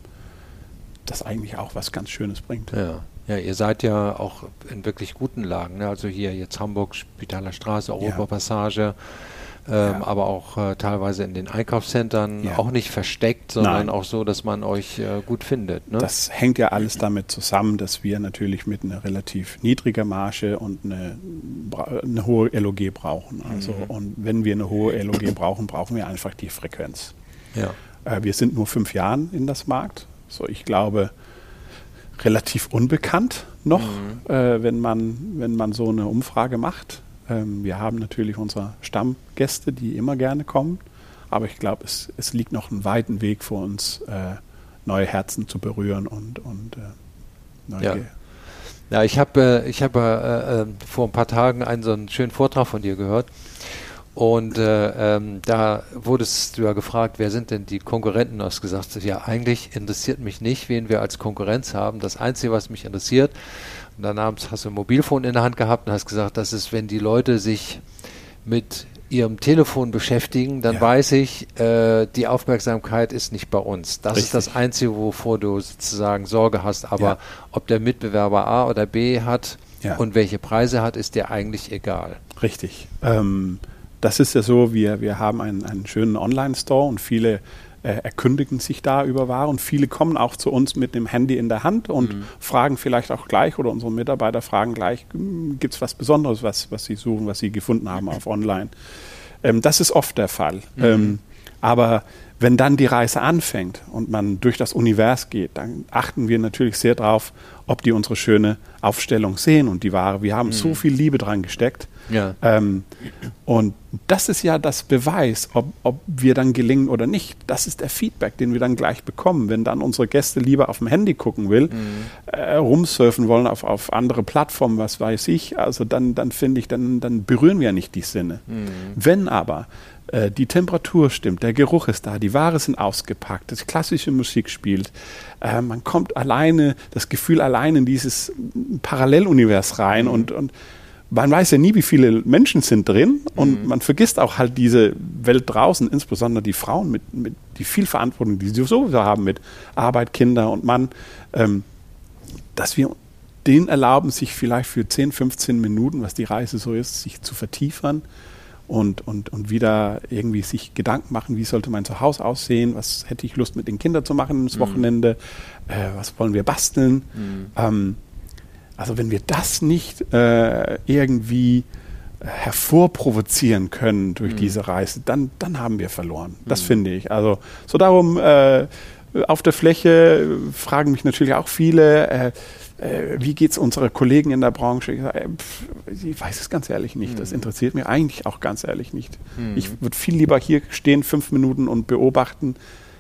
das eigentlich auch was ganz Schönes bringt. ja. Ja, ihr seid ja auch in wirklich guten Lagen. Ne? Also hier jetzt Hamburg, Spitaler Straße, Europapassage, ähm, Ja. aber auch äh, teilweise in den Einkaufszentren Ja. auch nicht versteckt, sondern Nein. auch so, dass man euch äh, gut findet. Ne? Das hängt ja alles damit zusammen, dass wir natürlich mit einer relativ niedriger Marge und eine, eine hohe LOG brauchen. Also, Und wenn wir eine hohe LOG brauchen, brauchen wir einfach die Frequenz. ja. Äh, wir sind nur fünf Jahren in das Markt. So, ich glaube, relativ unbekannt noch, äh, wenn, man, wenn man so eine Umfrage macht. Ähm, wir haben natürlich unsere Stammgäste, die immer gerne kommen. Aber ich glaube, es, es liegt noch einen weiten Weg vor uns, äh, neue Herzen zu berühren und, und äh, neue Ja. Ja, ich habe äh, ich hab, äh, äh, vor ein paar Tagen einen so einen schönen Vortrag von dir gehört. Und äh, ähm, da wurdest du ja gefragt, wer sind denn die Konkurrenten? Du hast gesagt, ja, eigentlich interessiert mich nicht, wen wir als Konkurrenz haben. Das Einzige, was mich interessiert, und dann abends hast du ein Mobilfon in der Hand gehabt und hast gesagt, das ist, wenn die Leute sich mit ihrem Telefon beschäftigen, dann Ja. weiß ich, äh, die Aufmerksamkeit ist nicht bei uns. Das ist das Richtig. Einzige, wovor du sozusagen Sorge hast. Aber Ja. ob der Mitbewerber A oder B hat Ja. und welche Preise hat, ist dir eigentlich egal. Richtig. Ähm, das ist ja so, wir, wir haben einen, einen schönen Online-Store und viele äh, erkündigen sich da über Ware und viele kommen auch zu uns mit dem Handy in der Hand und fragen vielleicht auch gleich oder unsere Mitarbeiter fragen gleich, gibt es was Besonderes, was, was sie suchen, was sie gefunden haben auf *laughs* Online. Ähm, das ist oft der Fall. Ähm, aber wenn dann die Reise anfängt und man durch das Univers geht, dann achten wir natürlich sehr darauf, ob die unsere schöne Aufstellung sehen und die Ware. Wir haben so viel Liebe dran gesteckt. Ja. Ähm, und das ist ja das Beweis, ob, ob wir dann gelingen oder nicht. Das ist der Feedback, den wir dann gleich bekommen. Wenn dann unsere Gäste lieber auf dem Handy gucken will, äh, rumsurfen wollen auf, auf andere Plattformen, was weiß ich, also dann, dann finde ich, dann, dann berühren wir ja nicht die Sinne. Wenn aber äh, die Temperatur stimmt, der Geruch ist da, die Ware sind ausgepackt, das klassische Musik spielt, äh, man kommt alleine, das Gefühl allein in dieses Parallelunivers rein und, und man weiß ja nie, wie viele Menschen sind drin und man vergisst auch halt diese Welt draußen, insbesondere die Frauen, mit, mit die viel Verantwortung, die sie sowieso haben mit Arbeit, Kinder und Mann, ähm, dass wir denen erlauben, sich vielleicht für 10, 15 Minuten, was die Reise so ist, sich zu vertiefern und, und, und wieder irgendwie sich Gedanken machen, wie sollte mein Zuhause aussehen, was hätte ich Lust mit den Kindern zu machen das Wochenende, äh, was wollen wir basteln. Ähm, Also wenn wir das nicht äh, irgendwie hervorprovozieren können durch mhm. diese Reise, dann, dann haben wir verloren. Das mhm. finde ich. Also so darum, äh, auf der Fläche fragen mich natürlich auch viele, äh, äh, wie geht es unsere Kollegen in der Branche? Ich, sage, pff, ich weiß es ganz ehrlich nicht. Mhm. Das interessiert mich eigentlich auch ganz ehrlich nicht. Mhm. Ich würde viel lieber hier stehen, fünf Minuten und beobachten,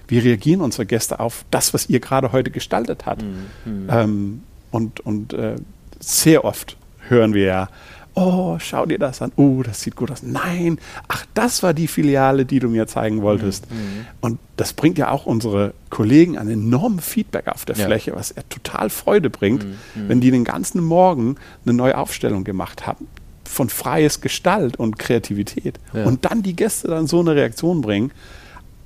wie reagieren unsere Gäste auf das, was ihr gerade heute gestaltet habt. Mhm. Ähm, und und äh, sehr oft hören wir ja, oh, schau dir das an, oh, das sieht gut aus. Nein, ach, das war die Filiale, die du mir zeigen wolltest. Mhm. mhm. Und das bringt ja auch unsere Kollegen ein enormes Feedback auf der ja. Fläche, was er total Freude bringt, mhm. mhm. wenn die den ganzen Morgen eine neue Aufstellung gemacht haben von freies Gestalt und Kreativität. Ja. Und dann die Gäste dann so eine Reaktion bringen.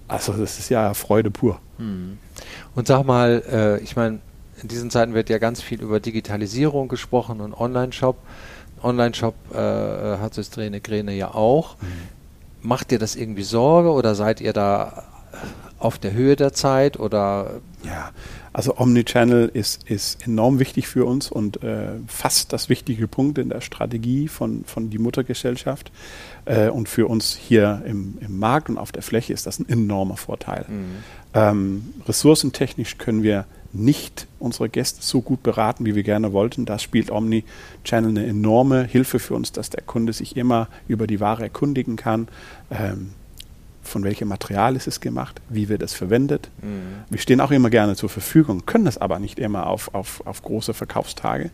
Also das ist ja Freude pur. Mhm. Und sag mal, äh, ich meine, in diesen Zeiten wird ja ganz viel über Digitalisierung gesprochen und Online-Shop. Online-Shop äh, hat Systrene Gräne ja auch. Mhm. Macht dir das irgendwie Sorge oder seid ihr da auf der Höhe der Zeit oder? Ja, also Omnichannel ist, ist enorm wichtig für uns und äh, fast das wichtige Punkt in der Strategie von, von die Muttergesellschaft. Äh, und für uns hier im, im Markt und auf der Fläche ist das ein enormer Vorteil. Mhm. Ähm, ressourcentechnisch können wir nicht unsere Gäste so gut beraten, wie wir gerne wollten. Da spielt Omni-Channel eine enorme Hilfe für uns, dass der Kunde sich immer über die Ware erkundigen kann. Ähm, von welchem Material ist es gemacht, wie wird es verwendet. Mhm. Wir stehen auch immer gerne zur Verfügung, können das aber nicht immer auf, auf, auf große Verkaufstage.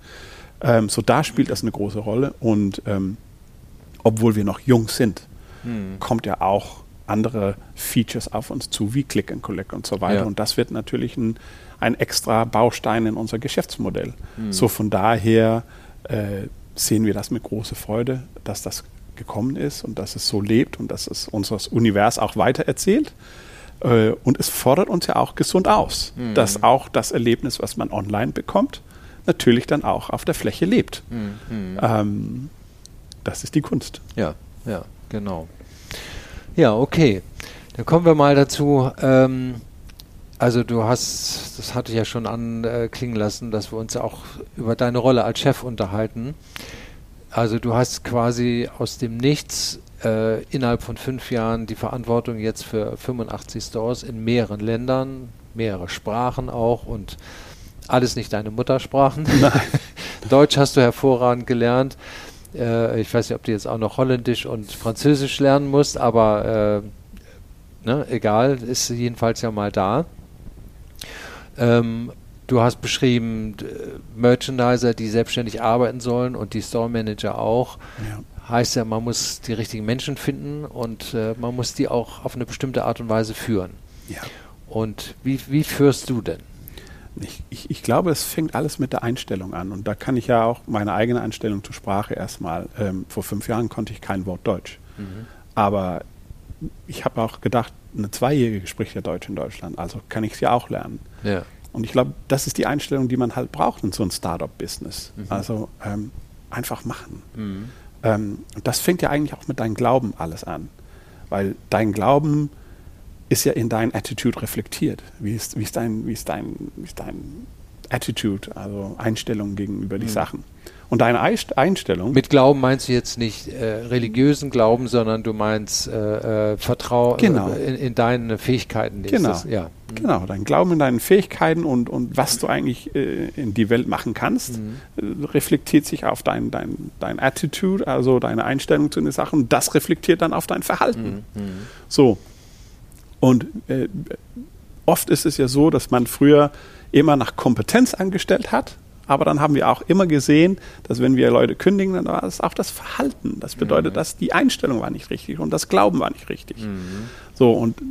Ähm, so da spielt das eine große Rolle. Und ähm, obwohl wir noch jung sind, mhm. kommt ja auch andere Features auf uns zu, wie Click and Collect und so weiter. Ja. Und das wird natürlich ein ein extra Baustein in unser Geschäftsmodell. Mhm. So von daher äh, sehen wir das mit großer Freude, dass das gekommen ist und dass es so lebt und dass es unseres Univers auch weitererzählt. Äh, und es fordert uns ja auch gesund aus, mhm. dass auch das Erlebnis, was man online bekommt, natürlich dann auch auf der Fläche lebt. Mhm. Ähm, das ist die Kunst. Ja, ja, genau. Ja, okay. Dann kommen wir mal dazu. Ähm, also du hast, das hatte ich ja schon anklingen lassen, dass wir uns auch über deine Rolle als Chef unterhalten. Also du hast quasi aus dem Nichts äh, innerhalb von fünf Jahren die Verantwortung jetzt für 85 Stores in mehreren Ländern, mehrere Sprachen auch und alles nicht deine Muttersprachen. *laughs* Deutsch hast du hervorragend gelernt. Äh, ich weiß nicht, ob du jetzt auch noch Holländisch und Französisch lernen musst, aber äh, ne, egal, ist jedenfalls ja mal da. Ähm, du hast beschrieben, Merchandiser, die selbstständig arbeiten sollen und die Store Manager auch. Ja. Heißt ja, man muss die richtigen Menschen finden und äh, man muss die auch auf eine bestimmte Art und Weise führen. Ja. Und wie, wie führst du denn? Ich, ich, ich, glaube, es fängt alles mit der Einstellung an. Und da kann ich ja auch meine eigene Einstellung zur Sprache erstmal. Ähm, vor fünf Jahren konnte ich kein Wort Deutsch. Mhm. Aber ich habe auch gedacht, eine Zweijährige spricht ja Deutsch in Deutschland, also kann ich es ja auch lernen. Ja. Und ich glaube, das ist die Einstellung, die man halt braucht in so einem Startup-Business. Mhm. Also ähm, einfach machen. Mhm. Ähm, und das fängt ja eigentlich auch mit deinem Glauben alles an. Weil dein Glauben ist ja in dein Attitude reflektiert. Wie ist, wie ist, dein, wie ist, dein, wie ist dein Attitude, also Einstellung gegenüber die mhm. Sachen? Und deine Einstellung. Mit Glauben meinst du jetzt nicht äh, religiösen Glauben, sondern du meinst äh, äh, Vertrauen genau. in, in, deine Fähigkeiten. Genau. Das, ja. Genau, dein Glauben in deine Fähigkeiten und, und was du eigentlich äh, in die Welt machen kannst, mhm. Äh, reflektiert sich auf dein, dein, dein Attitude, also deine Einstellung zu den Sachen. Das reflektiert dann auf dein Verhalten. Mhm. mhm. So. Und äh, oft ist es ja so, dass man früher immer nach Kompetenz angestellt hat aber dann haben wir auch immer gesehen, dass wenn wir Leute kündigen, dann war es auch das Verhalten. Das bedeutet, mhm. dass die Einstellung war nicht richtig und das Glauben war nicht richtig. Mhm. So, und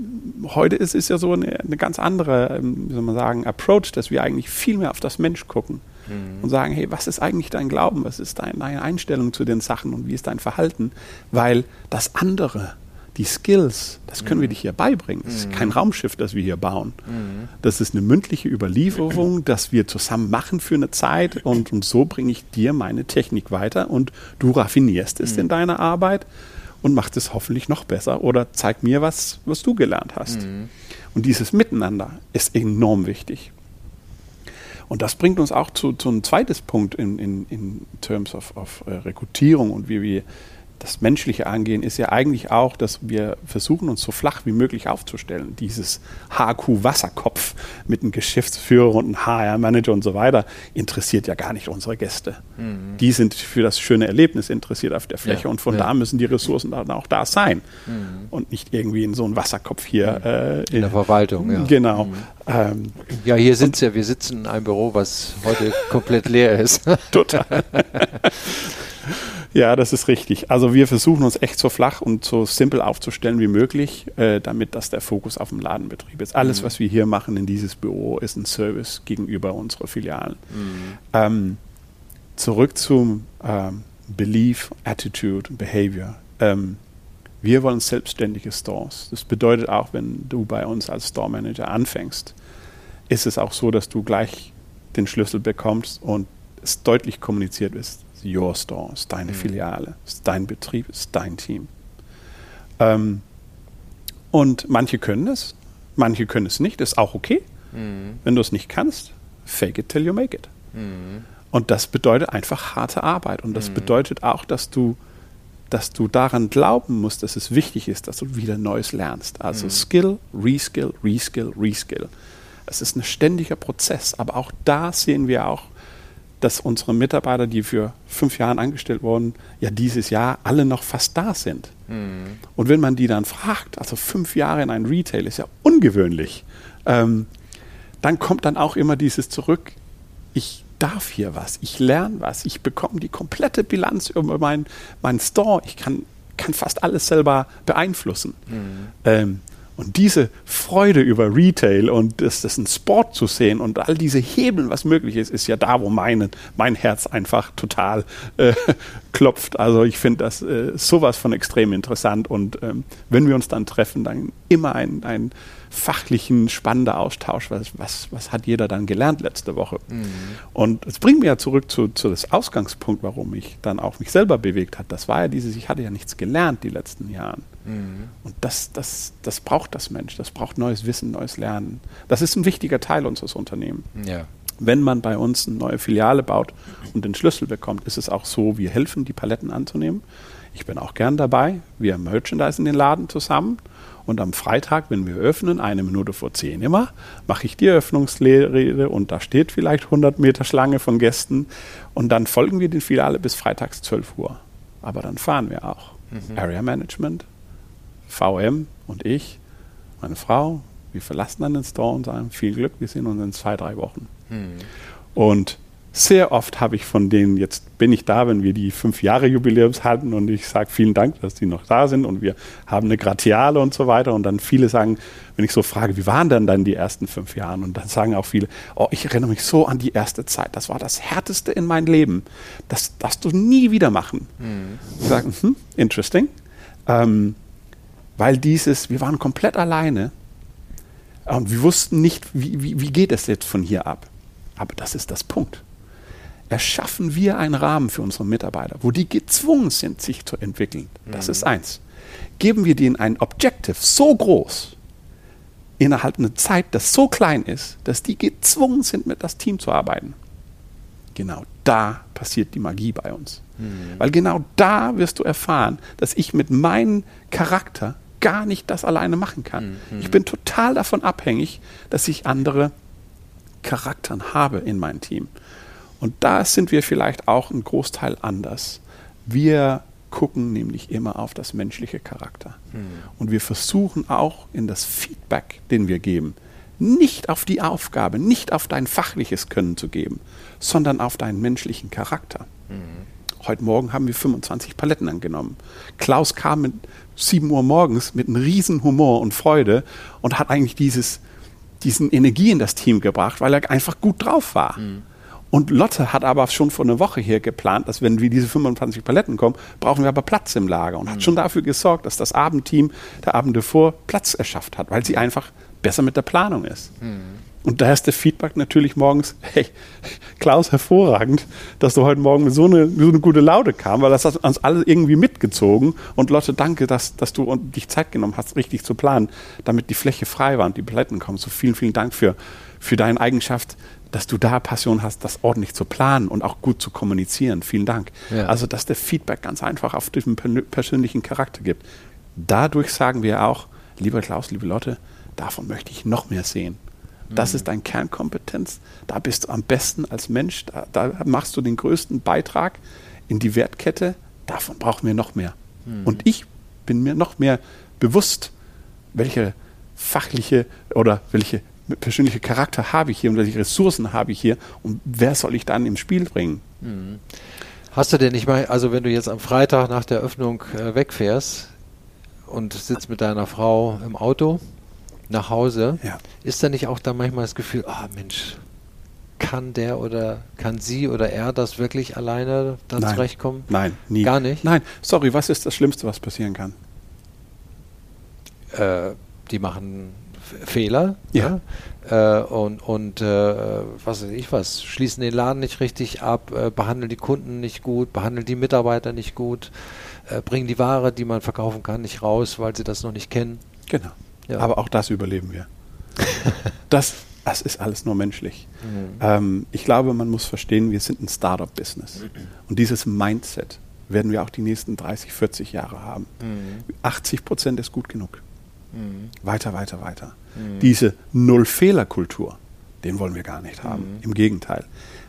heute ist es ja so eine, eine, ganz andere, ähm, wie soll man sagen, Approach, dass wir eigentlich viel mehr auf das Mensch gucken mhm. und sagen, hey, was ist eigentlich dein Glauben? Was ist deine Einstellung zu den Sachen und wie ist dein Verhalten? Weil das andere, die Skills, das können mhm. wir dich hier beibringen. Das ist kein mhm. Raumschiff, das wir hier bauen. Mhm. Das ist eine mündliche Überlieferung, das wir zusammen machen für eine Zeit und, und so bringe ich dir meine Technik weiter und du raffinierst es mhm. in deiner Arbeit und machst es hoffentlich noch besser oder zeig mir was, was du gelernt hast. Mhm. Und dieses Miteinander ist enorm wichtig. Und das bringt uns auch zu, zu einem zweiten Punkt in, in, in terms of, of uh, Rekrutierung und wie wir das Menschliche angehen, ist ja eigentlich auch, dass wir versuchen, uns so flach wie möglich aufzustellen. Dieses HQ-Wasserkopf mit einem Geschäftsführer und einem HR-Manager und so weiter interessiert ja gar nicht unsere Gäste. Mhm. Die sind für das schöne Erlebnis interessiert auf der Fläche ja, und von ja. da müssen die Ressourcen dann auch da sein mhm. und nicht irgendwie in so einem Wasserkopf hier. Mhm. Äh, in, der Verwaltung, ja. Genau. Mhm. Ähm, ja, hier sind ja, wir sitzen in einem Büro, was heute komplett leer ist. *laughs* Total. *laughs* Ja, das ist richtig. Also wir versuchen uns echt so flach und so simpel aufzustellen wie möglich, äh, damit das der Fokus auf dem Ladenbetrieb ist. Alles, mhm. was wir hier machen in dieses Büro, ist ein Service gegenüber unserer Filialen. Mhm. Ähm, zurück zum ähm, Belief, Attitude, Behavior. Ähm, wir wollen selbstständige Stores. Das bedeutet auch, wenn du bei uns als Store Manager anfängst, ist es auch so, dass du gleich den Schlüssel bekommst und es deutlich kommuniziert ist your store, ist deine mhm. Filiale, ist dein Betrieb, ist dein Team. Ähm, und manche können es, manche können es nicht, ist auch okay. Mhm. Wenn du es nicht kannst, fake it till you make it. Mhm. Und das bedeutet einfach harte Arbeit. Und das mhm. bedeutet auch, dass du, dass du daran glauben musst, dass es wichtig ist, dass du wieder Neues lernst. Also mhm. Skill, Reskill, Reskill, Reskill. Es ist ein ständiger Prozess, aber auch da sehen wir auch, dass unsere Mitarbeiter, die für fünf Jahre angestellt wurden, ja dieses Jahr alle noch fast da sind. Mhm. Und wenn man die dann fragt, also fünf Jahre in einem Retail ist ja ungewöhnlich, ähm, dann kommt dann auch immer dieses zurück, ich darf hier was, ich lerne was, ich bekomme die komplette Bilanz über meinen mein Store, ich kann, kann fast alles selber beeinflussen. Mhm. Ähm, und diese Freude über Retail und das, das ein Sport zu sehen und all diese Hebeln, was möglich ist, ist ja da, wo meine, mein Herz einfach total äh, *laughs* klopft. Also ich finde das äh, sowas von extrem interessant. Und ähm, wenn wir uns dann treffen, dann immer ein, ein fachlichen, spannender Austausch. Was, was, was hat jeder dann gelernt letzte Woche? Mhm. Und es bringt mich ja zurück zu, zu das Ausgangspunkt, warum ich dann auch mich selber bewegt hat. Das war ja dieses, ich hatte ja nichts gelernt die letzten Jahre. Mhm. Und das, das, das braucht das Mensch. Das braucht neues Wissen, neues Lernen. Das ist ein wichtiger Teil unseres Unternehmens. Ja. Wenn man bei uns eine neue Filiale baut und den Schlüssel bekommt, ist es auch so, wir helfen, die Paletten anzunehmen. Ich bin auch gern dabei. Wir merchandisen den Laden zusammen und am Freitag, wenn wir öffnen, eine Minute vor zehn immer, mache ich die Eröffnungsrede und da steht vielleicht 100 Meter Schlange von Gästen. Und dann folgen wir den Filiale bis freitags 12 Uhr. Aber dann fahren wir auch. Mhm. Area Management, VM und ich, meine Frau, wir verlassen dann den Store und sagen, viel Glück, wir sehen uns in zwei, drei Wochen. Mhm. Und sehr oft habe ich von denen, jetzt bin ich da, wenn wir die fünf Jahre Jubiläums halten und ich sage vielen Dank, dass die noch da sind und wir haben eine Gratiale und so weiter und dann viele sagen, wenn ich so frage, wie waren denn dann die ersten fünf Jahre und dann sagen auch viele, oh, ich erinnere mich so an die erste Zeit, das war das Härteste in meinem Leben, das darfst du nie wieder machen. Mhm. Ich sage, hm, interesting, ähm, weil dieses, wir waren komplett alleine und wir wussten nicht, wie, wie, wie geht es jetzt von hier ab. Aber das ist das Punkt erschaffen wir einen Rahmen für unsere Mitarbeiter, wo die gezwungen sind, sich zu entwickeln. Das mhm. ist eins. Geben wir denen ein Objective so groß, innerhalb einer Zeit, das so klein ist, dass die gezwungen sind, mit das Team zu arbeiten. Genau da passiert die Magie bei uns. Mhm. Weil genau da wirst du erfahren, dass ich mit meinem Charakter gar nicht das alleine machen kann. Mhm. Ich bin total davon abhängig, dass ich andere Charakteren habe in meinem Team. Und da sind wir vielleicht auch ein Großteil anders. Wir gucken nämlich immer auf das menschliche Charakter. Mhm. Und wir versuchen auch in das Feedback, den wir geben, nicht auf die Aufgabe, nicht auf dein fachliches Können zu geben, sondern auf deinen menschlichen Charakter. Mhm. Heute Morgen haben wir 25 Paletten angenommen. Klaus kam mit 7 Uhr morgens mit einem riesen Humor und Freude und hat eigentlich dieses, diesen Energie in das Team gebracht, weil er einfach gut drauf war. Mhm. Und Lotte hat aber schon vor einer Woche hier geplant, dass wenn wir diese 25 Paletten kommen, brauchen wir aber Platz im Lager und mhm. hat schon dafür gesorgt, dass das Abendteam der Abend davor Platz erschafft hat, weil sie einfach besser mit der Planung ist. Mhm. Und da ist der Feedback natürlich morgens, hey, Klaus, hervorragend, dass du heute Morgen mit so eine, so eine gute Laute kam, weil das hat uns alle irgendwie mitgezogen. Und Lotte, danke, dass, dass du dich Zeit genommen hast, richtig zu planen, damit die Fläche frei war und die Paletten kommen. So vielen, vielen Dank für, für deine Eigenschaft, dass du da Passion hast, das ordentlich zu planen und auch gut zu kommunizieren. Vielen Dank. Ja. Also, dass der Feedback ganz einfach auf diesen per- persönlichen Charakter gibt. Dadurch sagen wir auch, lieber Klaus, liebe Lotte, davon möchte ich noch mehr sehen. Das ist deine Kernkompetenz. Da bist du am besten als Mensch. Da, da machst du den größten Beitrag in die Wertkette. Davon brauchen wir noch mehr. Und ich bin mir noch mehr bewusst, welche fachliche oder welche persönliche Charakter habe ich hier und welche Ressourcen habe ich hier und wer soll ich dann ins Spiel bringen? Hast du denn nicht mal, also wenn du jetzt am Freitag nach der Öffnung äh, wegfährst und sitzt mit deiner Frau im Auto nach Hause, Ja. ist da nicht auch da manchmal das Gefühl, ah Mensch, kann der oder kann sie oder er das wirklich alleine da Nein. zurechtkommen? Nein, nie. Gar nicht? Nein, sorry, was ist das Schlimmste, was passieren kann? Äh, die machen Fehler Ja. ja? äh, und, und äh, was weiß ich was, schließen den Laden nicht richtig ab, äh, behandeln die Kunden nicht gut, behandeln die Mitarbeiter nicht gut, äh, bringen die Ware, die man verkaufen kann, nicht raus, weil sie das noch nicht kennen. Genau. Ja. Aber auch das überleben wir. *laughs* das, das ist alles nur menschlich. Mhm. Ähm, ich glaube, man muss verstehen, wir sind ein Startup-Business. Und dieses Mindset werden wir auch die nächsten 30, 40 Jahre haben. Mhm. 80 Prozent ist gut genug. Weiter, weiter, weiter. Mhm. Diese Null-Fehler-Kultur, den wollen wir gar nicht haben. Mhm. Im Gegenteil.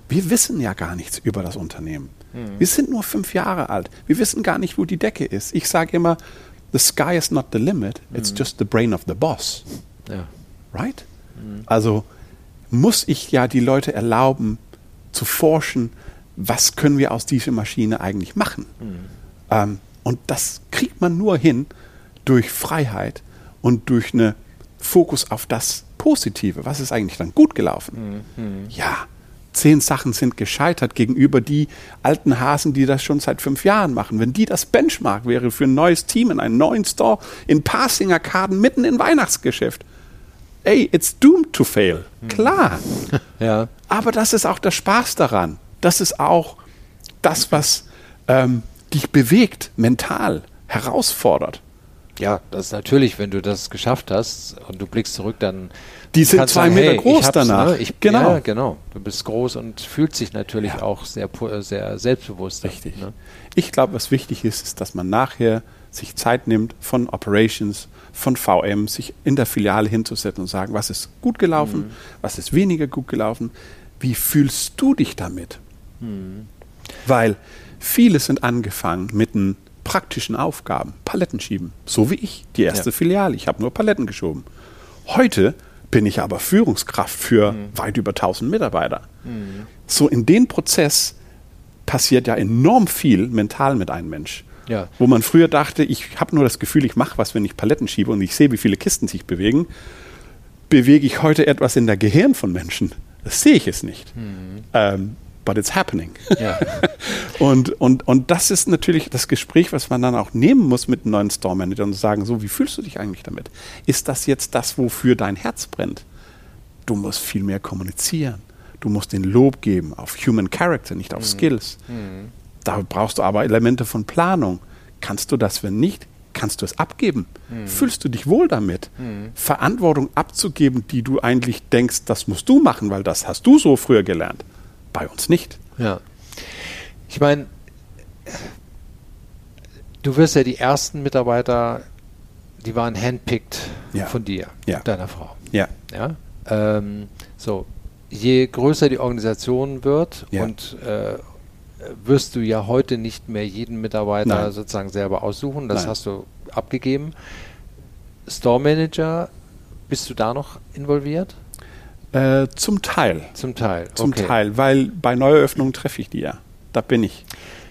Wir wissen ja gar nichts über das Unternehmen. Mhm. Wir sind nur fünf Jahre alt. Wir wissen gar nicht, wo die Decke ist. Ich sage immer, the sky is not the limit, it's just the brain of the boss. Ja. Right? Also muss ich ja die Leute erlauben, zu forschen, was können wir aus dieser Maschine eigentlich machen. Ähm, und das kriegt man nur hin durch Freiheit und durch einen Fokus auf das Positive. Was ist eigentlich dann gut gelaufen? Ja, zehn Sachen sind gescheitert gegenüber die alten Hasen, die das schon seit fünf Jahren machen. Wenn die das Benchmark wäre für ein neues Team in einem neuen Store in Passinger Karten mitten im Weihnachtsgeschäft, ey, it's doomed to fail. Klar. *laughs* Ja. Aber das ist auch der Spaß daran. Das ist auch das, was ähm, dich bewegt, mental, herausfordert. Ja, das ist natürlich, wenn du das geschafft hast und du blickst zurück, dann Die sind zwei sagen, Meter hey, groß hab's, danach. Ne? Ich, Genau. Ja, genau. Du bist groß und fühlst dich natürlich Ja. auch sehr, sehr selbstbewusst. Richtig. Ne? Ich glaube, was wichtig ist, ist, dass man nachher sich Zeit nimmt von Operations, von VM, sich in der Filiale hinzusetzen und sagen, was ist gut gelaufen, was ist weniger gut gelaufen, wie fühlst du dich damit? Weil viele sind angefangen mit den praktischen Aufgaben, Paletten schieben, so wie ich, die erste Ja. Filiale, ich habe nur Paletten geschoben. Heute bin ich aber Führungskraft für weit über 1000 Mitarbeiter. So in dem Prozess passiert ja enorm viel mental mit einem Mensch. Ja. Wo man früher dachte, ich habe nur das Gefühl, ich mache was, wenn ich Paletten schiebe und ich sehe, wie viele Kisten sich bewegen, bewege ich heute etwas in der Gehirn von Menschen. Das sehe ich es nicht. Ähm, but it's happening. Ja. *laughs* Und, und, und das ist natürlich das Gespräch, was man dann auch nehmen muss mit einem neuen Store Manager und sagen, so, wie fühlst du dich eigentlich damit? Ist das jetzt das, wofür dein Herz brennt? Du musst viel mehr kommunizieren. Du musst den Lob geben auf Human Character, nicht auf Skills. Da brauchst du aber Elemente von Planung. Kannst du das, wenn nicht, kannst du es abgeben? Fühlst du dich wohl damit? Verantwortung abzugeben, die du eigentlich denkst, das musst du machen, weil das hast du so früher gelernt. Bei uns nicht. Ja. Ich meine, du wirst ja die ersten Mitarbeiter, die waren handpicked Ja. von dir, Ja. deiner Frau. Ja. Ja. Ähm, so, je größer die Organisation wird Ja. und äh, wirst du ja heute nicht mehr jeden Mitarbeiter Nein. sozusagen selber aussuchen, das Nein. hast du abgegeben. Store Manager, bist du da noch involviert? Äh, zum Teil. Zum Teil. Zum okay. Teil, weil bei Neueröffnungen treffe ich die ja. Da bin ich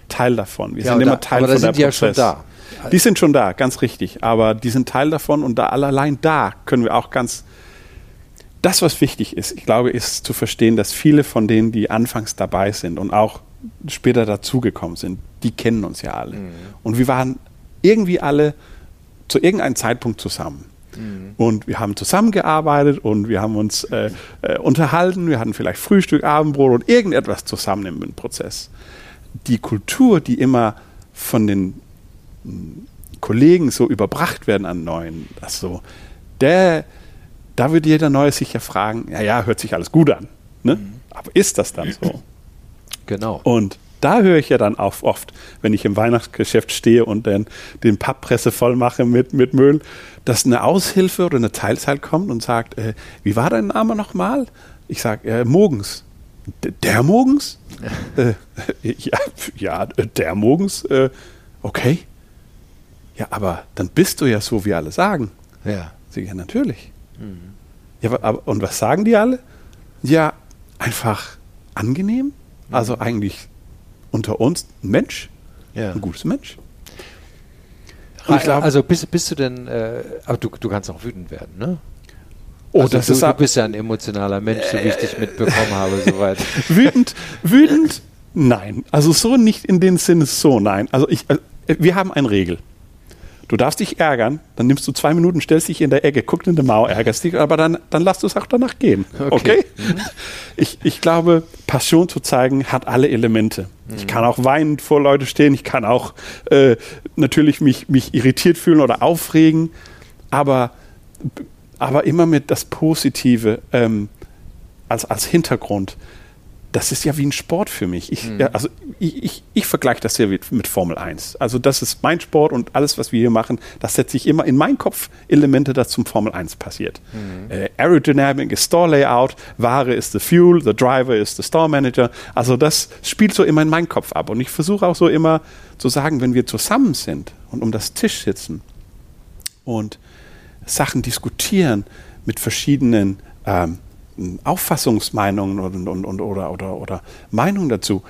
Teil davon. Wir Ja, sind da- immer Teil aber da von sind der die ja schon Prozess. da. Die sind schon da, ganz richtig. Aber die sind Teil davon und da allein da können wir auch ganz. Das, was wichtig ist, ich glaube, ist zu verstehen, dass viele von denen, die anfangs dabei sind und auch später dazugekommen sind, die kennen uns ja alle. Mhm. Und wir waren irgendwie alle zu irgendeinem Zeitpunkt zusammen. Mhm. Und wir haben zusammengearbeitet und wir haben uns äh, äh, unterhalten. Wir hatten vielleicht Frühstück, Abendbrot und irgendetwas zusammen im Prozess. Die Kultur, die immer von den mh, Kollegen so überbracht werden an Neuen, also der, da wird jeder Neue sich ja fragen, ja, ja, hört sich alles gut an. Ne? Mhm. Aber ist das dann so? Genau. Und da höre ich ja dann auch oft, wenn ich im Weihnachtsgeschäft stehe und dann den Papppresse voll mache mit, mit Müll, dass eine Aushilfe oder eine Teilzeit kommt und sagt, äh, wie war dein Name nochmal? Ich sage, äh, Mogens. der Mogens? äh, ja, ja, der Mogens. Äh, okay. Ja, aber dann bist du ja so, wie alle sagen. Ja. Sie, ja, natürlich. Mhm. Ja, aber, und was sagen die alle? Ja, einfach angenehm. Mhm. Also eigentlich unter uns ein Mensch. Ja. Ein gutes Mensch. Glaub, also bist, bist du denn, äh, aber du, du kannst auch wütend werden, ne? Oh, also das du, ist du bist ja ein emotionaler Mensch, so wie ich dich mitbekommen habe, *laughs* soweit. wütend, wütend, nein. Also so nicht in dem Sinne so, nein. Also ich, also wir haben eine Regel. Du darfst dich ärgern, dann nimmst du zwei Minuten, stellst dich in der Ecke, guckst in die Mauer, ärgerst dich, aber dann, dann lass du es auch danach gehen. Okay? okay? Mhm. Ich, ich glaube, Passion zu zeigen hat alle Elemente. Mhm. Ich kann auch weinend vor Leute stehen, ich kann auch äh, natürlich mich, mich irritiert fühlen oder aufregen, aber, aber immer mit das Positive ähm, als, als Hintergrund das ist ja wie ein Sport für mich. Ich, mhm. ja, also ich, ich, ich vergleiche das hier mit Formel 1. Also das ist mein Sport und alles, was wir hier machen, das setze ich immer in meinen Kopf Elemente, das zum Formel 1 passiert. Mhm. Äh, Aerodynamic ist Store Layout, Ware ist the Fuel, the Driver ist the Store Manager. Also das spielt so immer in meinen Kopf ab. Und ich versuche auch so immer zu sagen, wenn wir zusammen sind und um das Tisch sitzen und Sachen diskutieren mit verschiedenen ähm, Auffassungsmeinungen und, und, und, oder, oder, oder Meinungen dazu,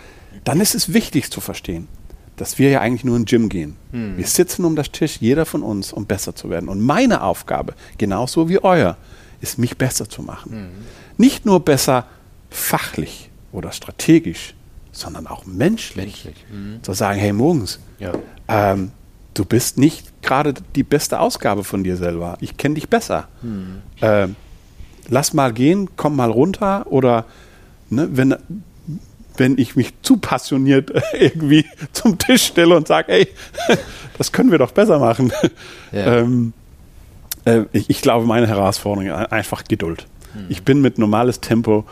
dann ist es wichtig zu verstehen, dass wir ja eigentlich nur in Gym gehen. Hm. Wir sitzen um das Tisch, jeder von uns, um besser zu werden. Und meine Aufgabe, genauso wie euer, ist, mich besser zu machen. Hm. Nicht nur besser fachlich oder strategisch, sondern auch menschlich. menschlich. Hm. Zu sagen, hey Morgens, ja. ähm, du bist nicht gerade die beste Ausgabe von dir selber. Ich kenne dich besser. Hm. Ähm, lass mal gehen, komm mal runter oder ne, wenn, wenn ich mich zu passioniert *laughs* irgendwie zum Tisch stelle und sage, ey, *laughs* das können wir doch besser machen. Ja. Ähm, äh, ich, ich, glaube, meine Herausforderung ist einfach Geduld. Mhm. Ich bin mit normales Tempo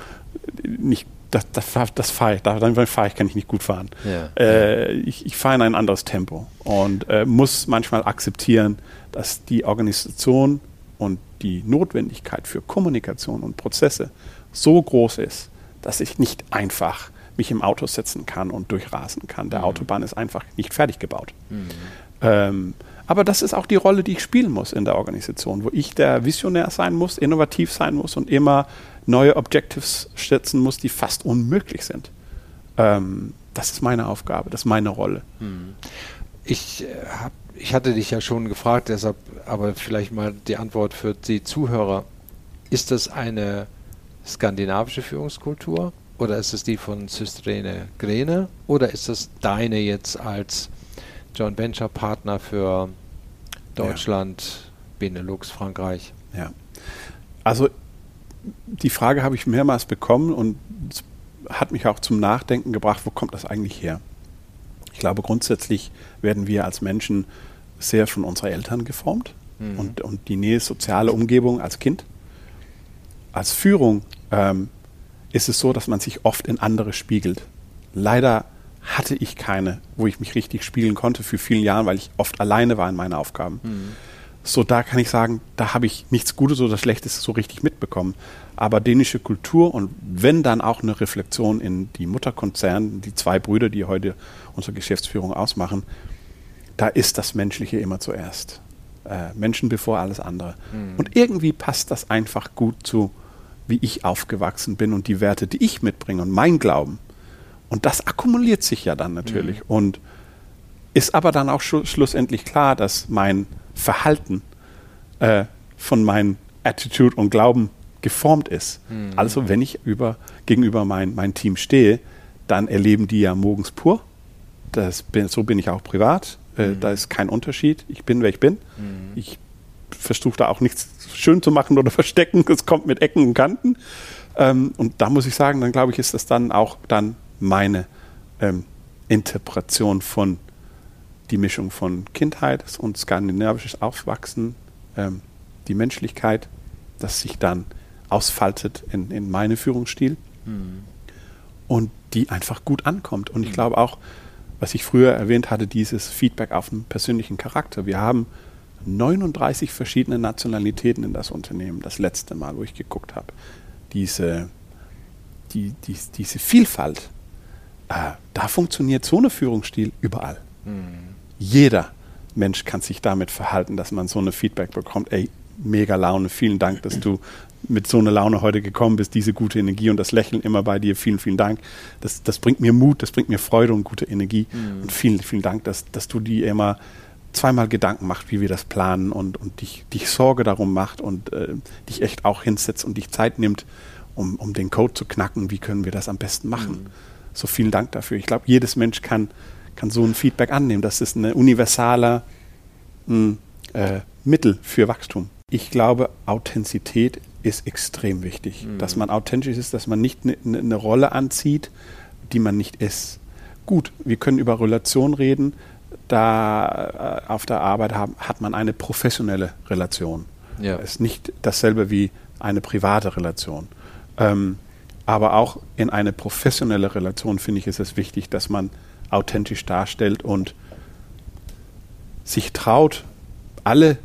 nicht das, das, das fahre ich, da, dann fahre ich, kann ich nicht gut fahren. Ja. Äh, ich, ich fahre in ein anderes Tempo und äh, muss manchmal akzeptieren, dass die Organisation und die Notwendigkeit für Kommunikation und Prozesse so groß ist, dass ich nicht einfach mich im Auto setzen kann und durchrasen kann. Der mhm. Autobahn ist einfach nicht fertig gebaut. Mhm. Ähm, aber das ist auch die Rolle, die ich spielen muss in der Organisation, wo ich der Visionär sein muss, innovativ sein muss und immer neue Objectives setzen muss, die fast unmöglich sind. Ähm, das ist meine Aufgabe, das ist meine Rolle. Mhm. Ich äh, habe ich hatte dich ja schon gefragt, deshalb aber vielleicht mal die Antwort für die Zuhörer. Ist das eine skandinavische Führungskultur oder ist es die von Systrene Grene oder ist das deine jetzt als Joint Venture Partner für Deutschland, ja. Benelux, Frankreich? Ja. Also die Frage habe ich mehrmals bekommen und hat mich auch zum Nachdenken gebracht, wo kommt das eigentlich her? Ich glaube, grundsätzlich werden wir als Menschen sehr von unseren Eltern geformt mhm. und, und die Nähe soziale Umgebung als Kind. Als Führung ähm, ist es so, dass man sich oft in andere spiegelt. Leider hatte ich keine, wo ich mich richtig spiegeln konnte für vielen Jahren, weil ich oft alleine war in meinen Aufgaben. Mhm. So, da kann ich sagen, da habe ich nichts Gutes oder Schlechtes so richtig mitbekommen. Aber dänische Kultur und wenn dann auch eine Reflexion in die Mutterkonzern, die zwei Brüder, die heute unsere Geschäftsführung ausmachen, da ist das Menschliche immer zuerst. Äh, Menschen bevor alles andere. Mhm. Und irgendwie passt das einfach gut zu, wie ich aufgewachsen bin und die Werte, die ich mitbringe und mein Glauben. Und das akkumuliert sich ja dann natürlich. Mhm. Und ist aber dann auch schlussendlich klar, dass mein Verhalten äh, von meinem Attitude und Glauben geformt ist. Mhm. Also wenn ich über, gegenüber mein, mein Team stehe, dann erleben die ja morgens pur. Das bin, so bin ich auch privat. Äh, mhm. Da ist kein Unterschied. Ich bin, wer ich bin. Mhm. Ich versuche da auch nichts schön zu machen oder *laughs* verstecken. Es kommt mit Ecken und Kanten. Ähm, und da muss ich sagen, dann glaube ich, ist das dann auch dann meine ähm, Interpretation von die Mischung von Kindheit und skandinavisches Aufwachsen, ähm, die Menschlichkeit, das sich dann ausfaltet in, in meinen Führungsstil. mhm. und die einfach gut ankommt. Und ich glaube auch, was ich früher erwähnt hatte, dieses Feedback auf den persönlichen Charakter. Wir haben 39 verschiedene Nationalitäten in das Unternehmen, das letzte Mal, wo ich geguckt habe. Diese, die, die, diese Vielfalt, äh, da funktioniert so eine Führungsstil überall. Mhm. Jeder Mensch kann sich damit verhalten, dass man so eine Feedback bekommt. Ey, mega Laune, vielen Dank, dass du mit so einer Laune heute gekommen bist, diese gute Energie und das Lächeln immer bei dir. Vielen, vielen Dank. Das, das bringt mir Mut, das bringt mir Freude und gute Energie. Mhm. Und vielen, vielen Dank, dass, dass du dir immer zweimal Gedanken machst, wie wir das planen und, und dich, dich Sorge darum macht und äh, dich echt auch hinsetzt und dich Zeit nimmt, um, um den Code zu knacken, wie können wir das am besten machen. Mhm. So vielen Dank dafür. Ich glaube, jedes Mensch kann, kann so ein Feedback annehmen. Das ist ein universaler hm, äh, Mittel für Wachstum. Ich glaube, Authentizität ist extrem wichtig. Mhm. Dass man authentisch ist, dass man nicht eine ne, ne Rolle anzieht, die man nicht ist. Gut, wir können über Relation reden. Da äh, auf der Arbeit haben, hat man eine professionelle Relation. Ja. Ist nicht dasselbe wie eine private Relation. Ähm, aber auch in eine professionelle Relation finde ich, ist es wichtig, dass man authentisch darstellt und sich traut, alle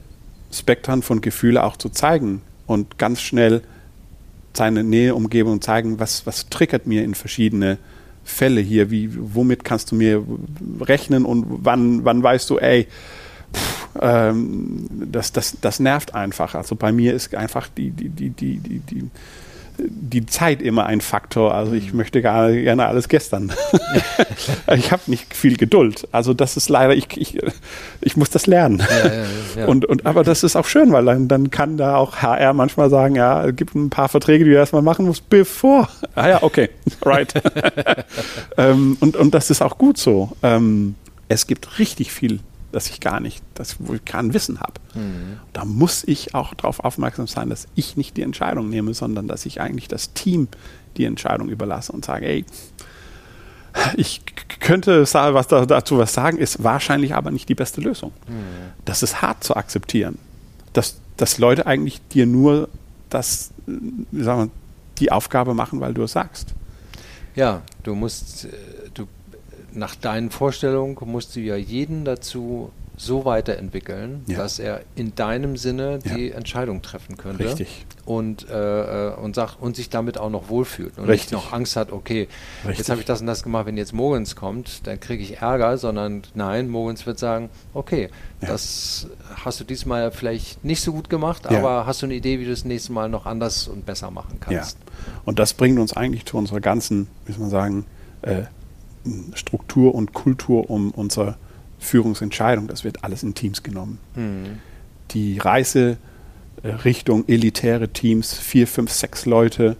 Spektren von Gefühle auch zu zeigen und ganz schnell seine Näheumgebung zeigen, was, was triggert mir in verschiedene Fälle hier, wie, womit kannst du mir rechnen und wann, wann weißt du, ey, pff, ähm, das, das, das nervt einfach. Also bei mir ist einfach die, die, die, die, die, die die Zeit immer ein Faktor. Also ich mhm. möchte gar, gerne alles gestern. *laughs* ich habe nicht viel Geduld. Also das ist leider, ich, ich, ich muss das lernen. Ja, ja, ja. Und, und, aber das ist auch schön, weil dann, dann kann da auch HR manchmal sagen, ja, es gibt ein paar Verträge, die du erstmal machen musst, bevor. Ah ja, okay, *laughs* right. *laughs* ähm, und, und das ist auch gut so. Ähm, es gibt richtig viel dass ich gar nicht, dass ich kein Wissen habe. Mhm. Da muss ich auch darauf aufmerksam sein, dass ich nicht die Entscheidung nehme, sondern dass ich eigentlich das Team die Entscheidung überlasse und sage, ey, ich könnte was dazu was sagen, ist wahrscheinlich aber nicht die beste Lösung. Mhm. Das ist hart zu akzeptieren, dass, dass Leute eigentlich dir nur das, sagen wir, die Aufgabe machen, weil du es sagst. Ja, du musst, äh, nach deinen Vorstellungen musst du ja jeden dazu so weiterentwickeln, ja. dass er in deinem Sinne die ja. Entscheidung treffen könnte. Richtig. Und, äh, äh, und, sag, und sich damit auch noch wohlfühlt und Richtig. nicht noch Angst hat, okay, Richtig. jetzt habe ich das und das gemacht, wenn jetzt Mogens kommt, dann kriege ich Ärger, sondern nein, Mogens wird sagen, okay, ja. das hast du diesmal vielleicht nicht so gut gemacht, aber hast du eine Idee, wie du das nächste Mal noch anders und besser machen kannst. Ja. Und das bringt uns eigentlich zu unserer ganzen, soll man sagen, äh, Struktur und Kultur um unsere Führungsentscheidung. Das wird alles in Teams genommen. Mhm. Die Reise äh, Richtung elitäre Teams, vier, fünf, sechs Leute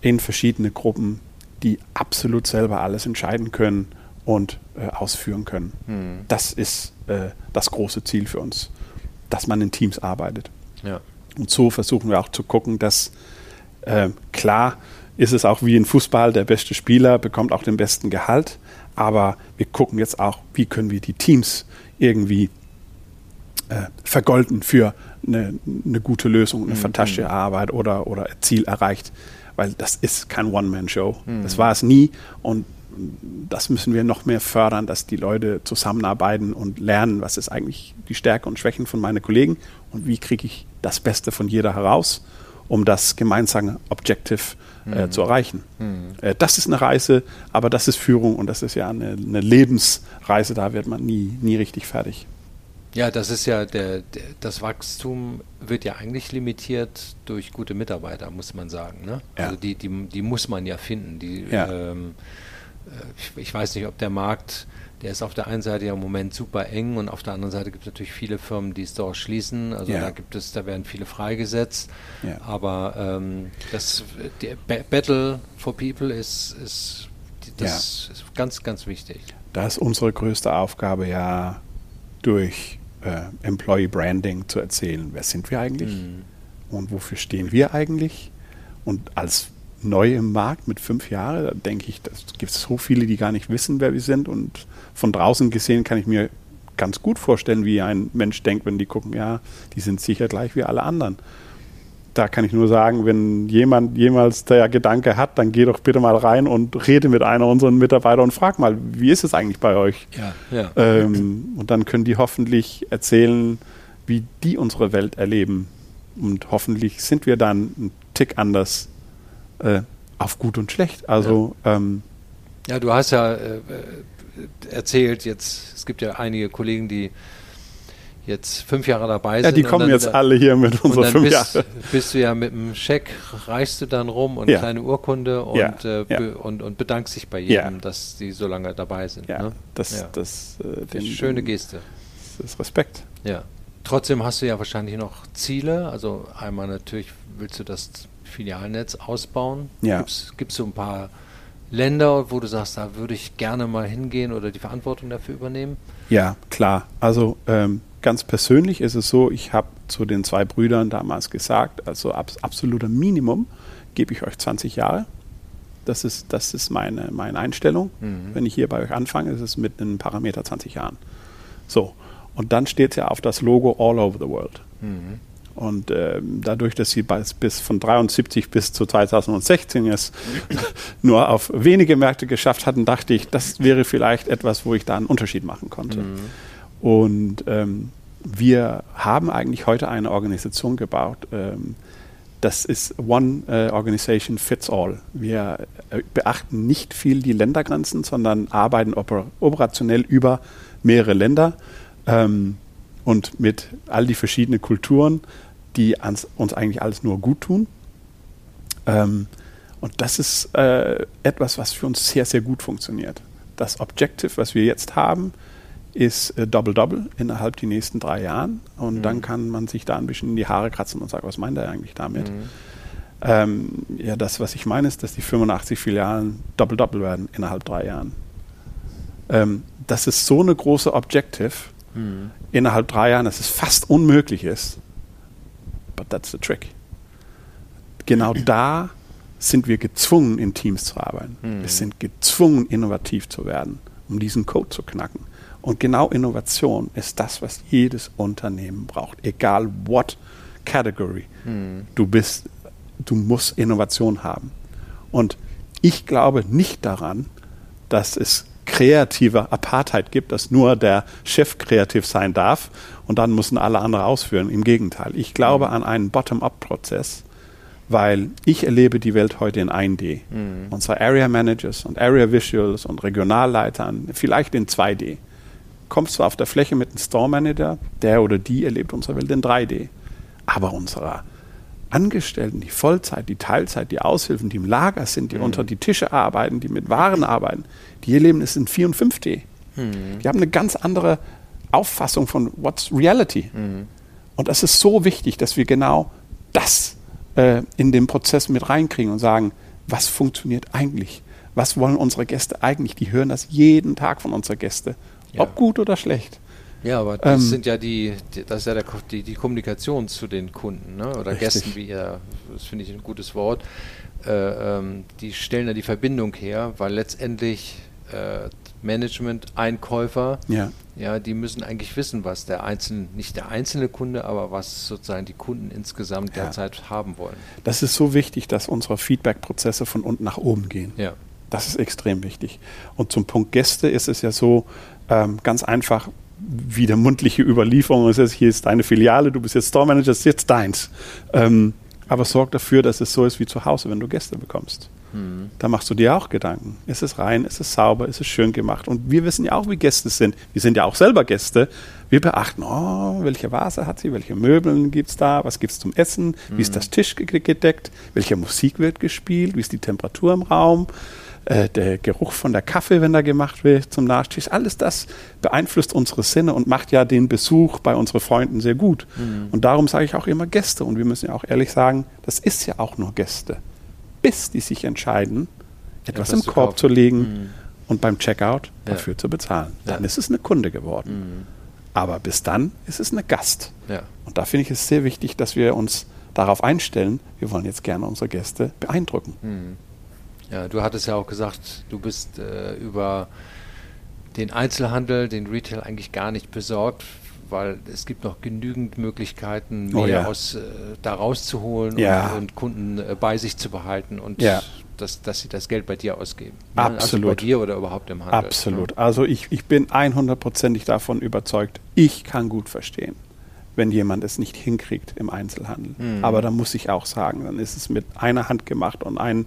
in verschiedene Gruppen, die absolut selber alles entscheiden können und äh, ausführen können. Mhm. Das ist äh, das große Ziel für uns, dass man in Teams arbeitet. Ja. Und so versuchen wir auch zu gucken, dass äh, klar ist es auch wie in Fußball, der beste Spieler bekommt auch den besten Gehalt. Aber wir gucken jetzt auch, wie können wir die Teams irgendwie äh, vergolden für eine, eine, gute Lösung, eine mhm. fantastische Arbeit oder, oder Ziel erreicht. Weil das ist kein One-Man-Show. Mhm. Das war es nie. Und das müssen wir noch mehr fördern, dass die Leute zusammenarbeiten und lernen, was ist eigentlich die Stärke und Schwächen von meinen Kollegen und wie kriege ich das Beste von jeder heraus, um das gemeinsame Objective äh, zu erreichen. Äh, das ist eine Reise, aber das ist Führung und das ist ja eine, eine, Lebensreise, da wird man nie, nie richtig fertig. Ja, das ist ja der, der, das Wachstum wird ja eigentlich limitiert durch gute Mitarbeiter, muss man sagen. Ne? Ja. Also die, die, die muss man ja finden. Die, ja. Ähm, äh, ich, ich, weiß nicht, ob der Markt der ist auf der einen Seite ja im Moment super eng und auf der anderen Seite gibt es natürlich viele Firmen, die Stores schließen. Also ja. da gibt es, da werden viele freigesetzt. Ja. Aber ähm, das Battle for People ist, ist das ja. ist ganz, ganz wichtig. Da ist unsere größte Aufgabe ja durch äh, Employee Branding zu erzählen, wer sind wir eigentlich mhm. und wofür stehen wir eigentlich. Und als neu im Markt mit fünf Jahren, da denke ich, es gibt so viele, die gar nicht wissen, wer wir sind. Und von draußen gesehen kann ich mir ganz gut vorstellen, wie ein Mensch denkt, wenn die gucken, ja, die sind sicher gleich wie alle anderen. da kann ich nur sagen, wenn jemand jemals der Gedanke hat, dann geh doch bitte mal rein und rede mit einer unserer Mitarbeiter und frag mal, wie ist es eigentlich bei euch? Ja, ja. Ähm, und dann können die hoffentlich erzählen, wie die unsere Welt erleben. Und hoffentlich sind wir dann ein Tick anders äh, auf gut und schlecht. Also ja, ähm, ja du hast ja äh, erzählt jetzt, es gibt ja einige Kollegen, die jetzt fünf Jahre dabei sind. Ja, die kommen jetzt alle hier mit unseren fünf Jahren. Bist du ja mit dem Scheck, reichst du dann rum und eine ja. kleine Urkunde und, ja, äh, ja. und, und bedankst dich bei jedem, dass die so lange dabei sind. Ja, ne? das, das, äh, den, schöne Geste. Das ist Respekt. Ja. Trotzdem hast du ja wahrscheinlich noch Ziele. Also einmal natürlich willst du das Filialnetz ausbauen. Ja. Gibt es so ein paar Länder, wo du sagst, da würde ich gerne mal hingehen oder die Verantwortung dafür übernehmen? Ja, klar. Also ähm, ganz persönlich ist es so, ich habe zu den zwei Brüdern damals gesagt, also abs absoluter Minimum gebe ich euch 20 Jahre. Das ist, das ist meine, meine Einstellung. Mhm. Wenn ich hier bei euch anfange, ist es mit einem Parameter 20 Jahren. So. Und dann steht es ja auf das Logo All Over the World. Mhm. Und äh, dadurch, dass sie bis, bis von 73 bis zu 2016 es *laughs* nur auf wenige Märkte geschafft hatten, dachte ich, das wäre vielleicht etwas, wo ich da einen Unterschied machen konnte. Mhm. Und ähm, wir haben eigentlich heute eine Organisation gebaut. Ähm, das ist One äh, Organization Fits All. Wir äh, beachten nicht viel die Ländergrenzen, sondern arbeiten oper operationell über mehrere Länder ähm, und mit all die verschiedenen Kulturen, die ans, uns eigentlich alles nur gut tun. Ähm, und das ist äh, etwas, was für uns sehr, sehr gut funktioniert. Das Objective, was wir jetzt haben, ist äh, Double-Double innerhalb der nächsten drei Jahren. Und mhm. dann kann man sich da ein bisschen in die Haare kratzen und sagen, was meint er eigentlich damit? Mhm. Ähm, ja, das, was ich meine, ist, dass die 85 Filialen Double-Double werden innerhalb drei Jahren. Ähm, das ist so eine große Objective mhm. innerhalb drei Jahren, dass es fast unmöglich ist. But that's the trick. Genau da sind wir gezwungen, in Teams zu arbeiten. Mhm. Wir sind gezwungen, innovativ zu werden, um diesen Code zu knacken. Und genau Innovation ist das, was jedes Unternehmen braucht, egal what category hm. du bist. Du musst Innovation haben. Und ich glaube nicht daran, dass es kreative Apartheid gibt, dass nur der Chef kreativ sein darf und dann müssen alle anderen ausführen. Im Gegenteil. Ich glaube hm. an einen Bottom-up-Prozess, weil ich erlebe die Welt heute in 1D. Mhm. Unsere Area Managers und Area Visuals und Regionalleitern vielleicht in 2D kommst zwar auf der Fläche mit einem Store Manager, der oder die erlebt unsere Welt in 3D. Aber unsere Angestellten, die Vollzeit, die Teilzeit, die Aushilfen, die im Lager sind, die mhm. unter die Tische arbeiten, die mit Waren arbeiten, die erleben es in 4 und 5D. Mhm. Die haben eine ganz andere Auffassung von what's reality. Mhm. Und das ist so wichtig, dass wir genau das äh, in den Prozess mit reinkriegen und sagen, was funktioniert eigentlich? Was wollen unsere Gäste eigentlich? Die hören das jeden Tag von unseren Gästen. Ja. Ob gut oder schlecht. Ja, aber das ähm, sind ja die, das ist ja der, die, die Kommunikation zu den Kunden ne? oder richtig. Gästen, wie ihr, das finde ich ein gutes Wort. Äh, ähm, die stellen ja die Verbindung her, weil letztendlich äh, Management, Einkäufer, ja. ja, die müssen eigentlich wissen, was der einzelne, nicht der einzelne Kunde, aber was sozusagen die Kunden insgesamt ja. derzeit haben wollen. Das ist so wichtig, dass unsere Feedback-Prozesse von unten nach oben gehen. Ja. Das ist extrem wichtig. Und zum Punkt Gäste ist es ja so, ähm, ganz einfach wie der mundliche Überlieferung. Heißt, hier ist deine Filiale, du bist jetzt Store Manager, das ist jetzt deins. Ähm, aber sorg dafür, dass es so ist wie zu Hause, wenn du Gäste bekommst. Mhm. Da machst du dir auch Gedanken. Ist es rein, ist es sauber, ist es schön gemacht? Und wir wissen ja auch, wie Gäste sind. Wir sind ja auch selber Gäste. Wir beachten, oh, welche Vase hat sie, welche Möbel gibt es da, was gibt es zum Essen, wie ist das Tisch gedeckt, welche Musik wird gespielt, wie ist die Temperatur im Raum äh, der Geruch von der Kaffee, wenn da gemacht wird zum Nachtisch, alles das beeinflusst unsere Sinne und macht ja den Besuch bei unseren Freunden sehr gut. Mhm. Und darum sage ich auch immer Gäste. Und wir müssen ja auch ehrlich sagen, das ist ja auch nur Gäste. Bis die sich entscheiden, etwas, etwas im Korb kaufen. zu legen mhm. und beim Checkout ja. dafür zu bezahlen. Dann ja. ist es eine Kunde geworden. Mhm. Aber bis dann ist es eine Gast. Ja. Und da finde ich es sehr wichtig, dass wir uns darauf einstellen, wir wollen jetzt gerne unsere Gäste beeindrucken. Mhm. Ja, du hattest ja auch gesagt, du bist äh, über den Einzelhandel, den Retail eigentlich gar nicht besorgt. Weil es gibt noch genügend Möglichkeiten, Oh mehr ja. aus, äh, da rauszuholen Ja. und, und Kunden äh, bei sich zu behalten und Ja. dass, dass sie das Geld bei dir ausgeben. Ne? Also Absolut. bei dir oder überhaupt im Handel. Absolut. Also ich, ich bin 100%ig davon überzeugt, ich kann gut verstehen, wenn jemand es nicht hinkriegt im Einzelhandel. Mhm. Aber da muss ich auch sagen, dann ist es mit einer Hand gemacht und ein,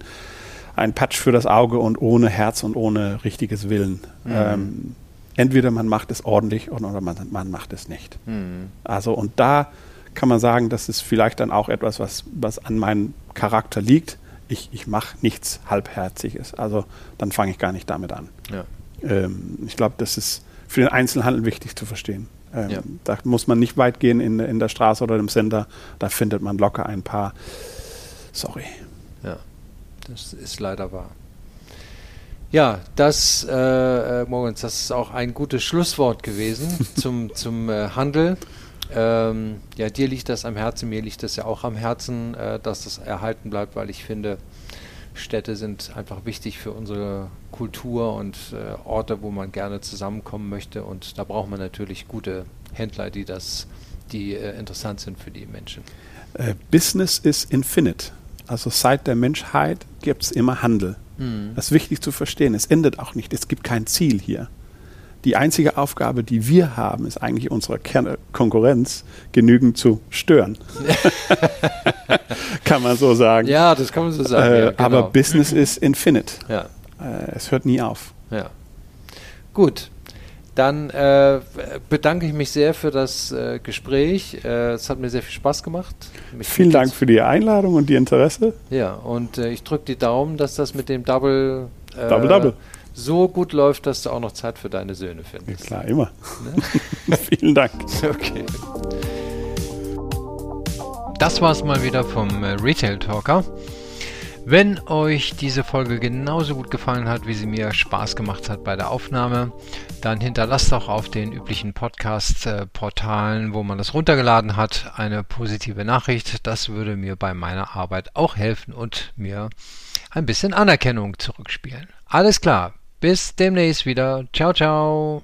ein Patch für das Auge und ohne Herz und ohne richtiges Willen. Mhm. Ähm, entweder man macht es ordentlich oder man, man macht es nicht. Mhm. Also und da kann man sagen, das ist vielleicht dann auch etwas, was, was an meinem Charakter liegt. Ich, ich mache nichts Halbherziges. Also dann fange ich gar nicht damit an. Ja. Ähm, ich glaube, das ist für den Einzelhandel wichtig zu verstehen. Ähm, Ja. Da muss man nicht weit gehen in, in der Straße oder im Center. Da findet man locker ein paar. Sorry. Ja, das ist leider wahr. Ja, das, äh, äh, Mogens, das ist auch ein gutes Schlusswort gewesen *laughs* zum, zum äh, Handel. Ähm, ja, dir liegt das am Herzen, mir liegt das ja auch am Herzen, äh, dass das erhalten bleibt, weil ich finde, Städte sind einfach wichtig für unsere Kultur und äh, Orte, wo man gerne zusammenkommen möchte. Und da braucht man natürlich gute Händler, die das, die äh, interessant sind für die Menschen. Äh, Business ist infinite. Also seit der Menschheit gibt es immer Handel. Hm. Das ist wichtig zu verstehen. Es endet auch nicht. Es gibt kein Ziel hier. Die einzige Aufgabe, die wir haben, ist eigentlich unsere Konkurrenz genügend zu stören. *laughs* Kann man so sagen. Ja, das kann man so sagen. äh, ja, genau. Aber Business *clears throat* ist infinite. Ja, Äh, es hört nie auf. ja. Gut. Dann äh, bedanke ich mich sehr für das äh, Gespräch. Äh, es hat mir sehr viel Spaß gemacht. Mich Vielen Dank für die Einladung und die Interesse. Ja, und äh, ich drücke die Daumen, dass das mit dem Double, äh, Double, Double. so gut läuft, dass du auch noch Zeit für deine Söhne Ja, findest. klar, immer. Ne? *laughs* Vielen Dank. Okay. Das war's mal wieder vom äh, Retail Talker. Wenn euch diese Folge genauso gut gefallen hat, wie sie mir Spaß gemacht hat bei der Aufnahme, dann hinterlasst doch auf den üblichen Podcast-Portalen, wo man das runtergeladen hat, eine positive Nachricht. Das würde mir bei meiner Arbeit auch helfen und mir ein bisschen Anerkennung zurückspielen. Alles klar, bis demnächst wieder. Ciao, ciao.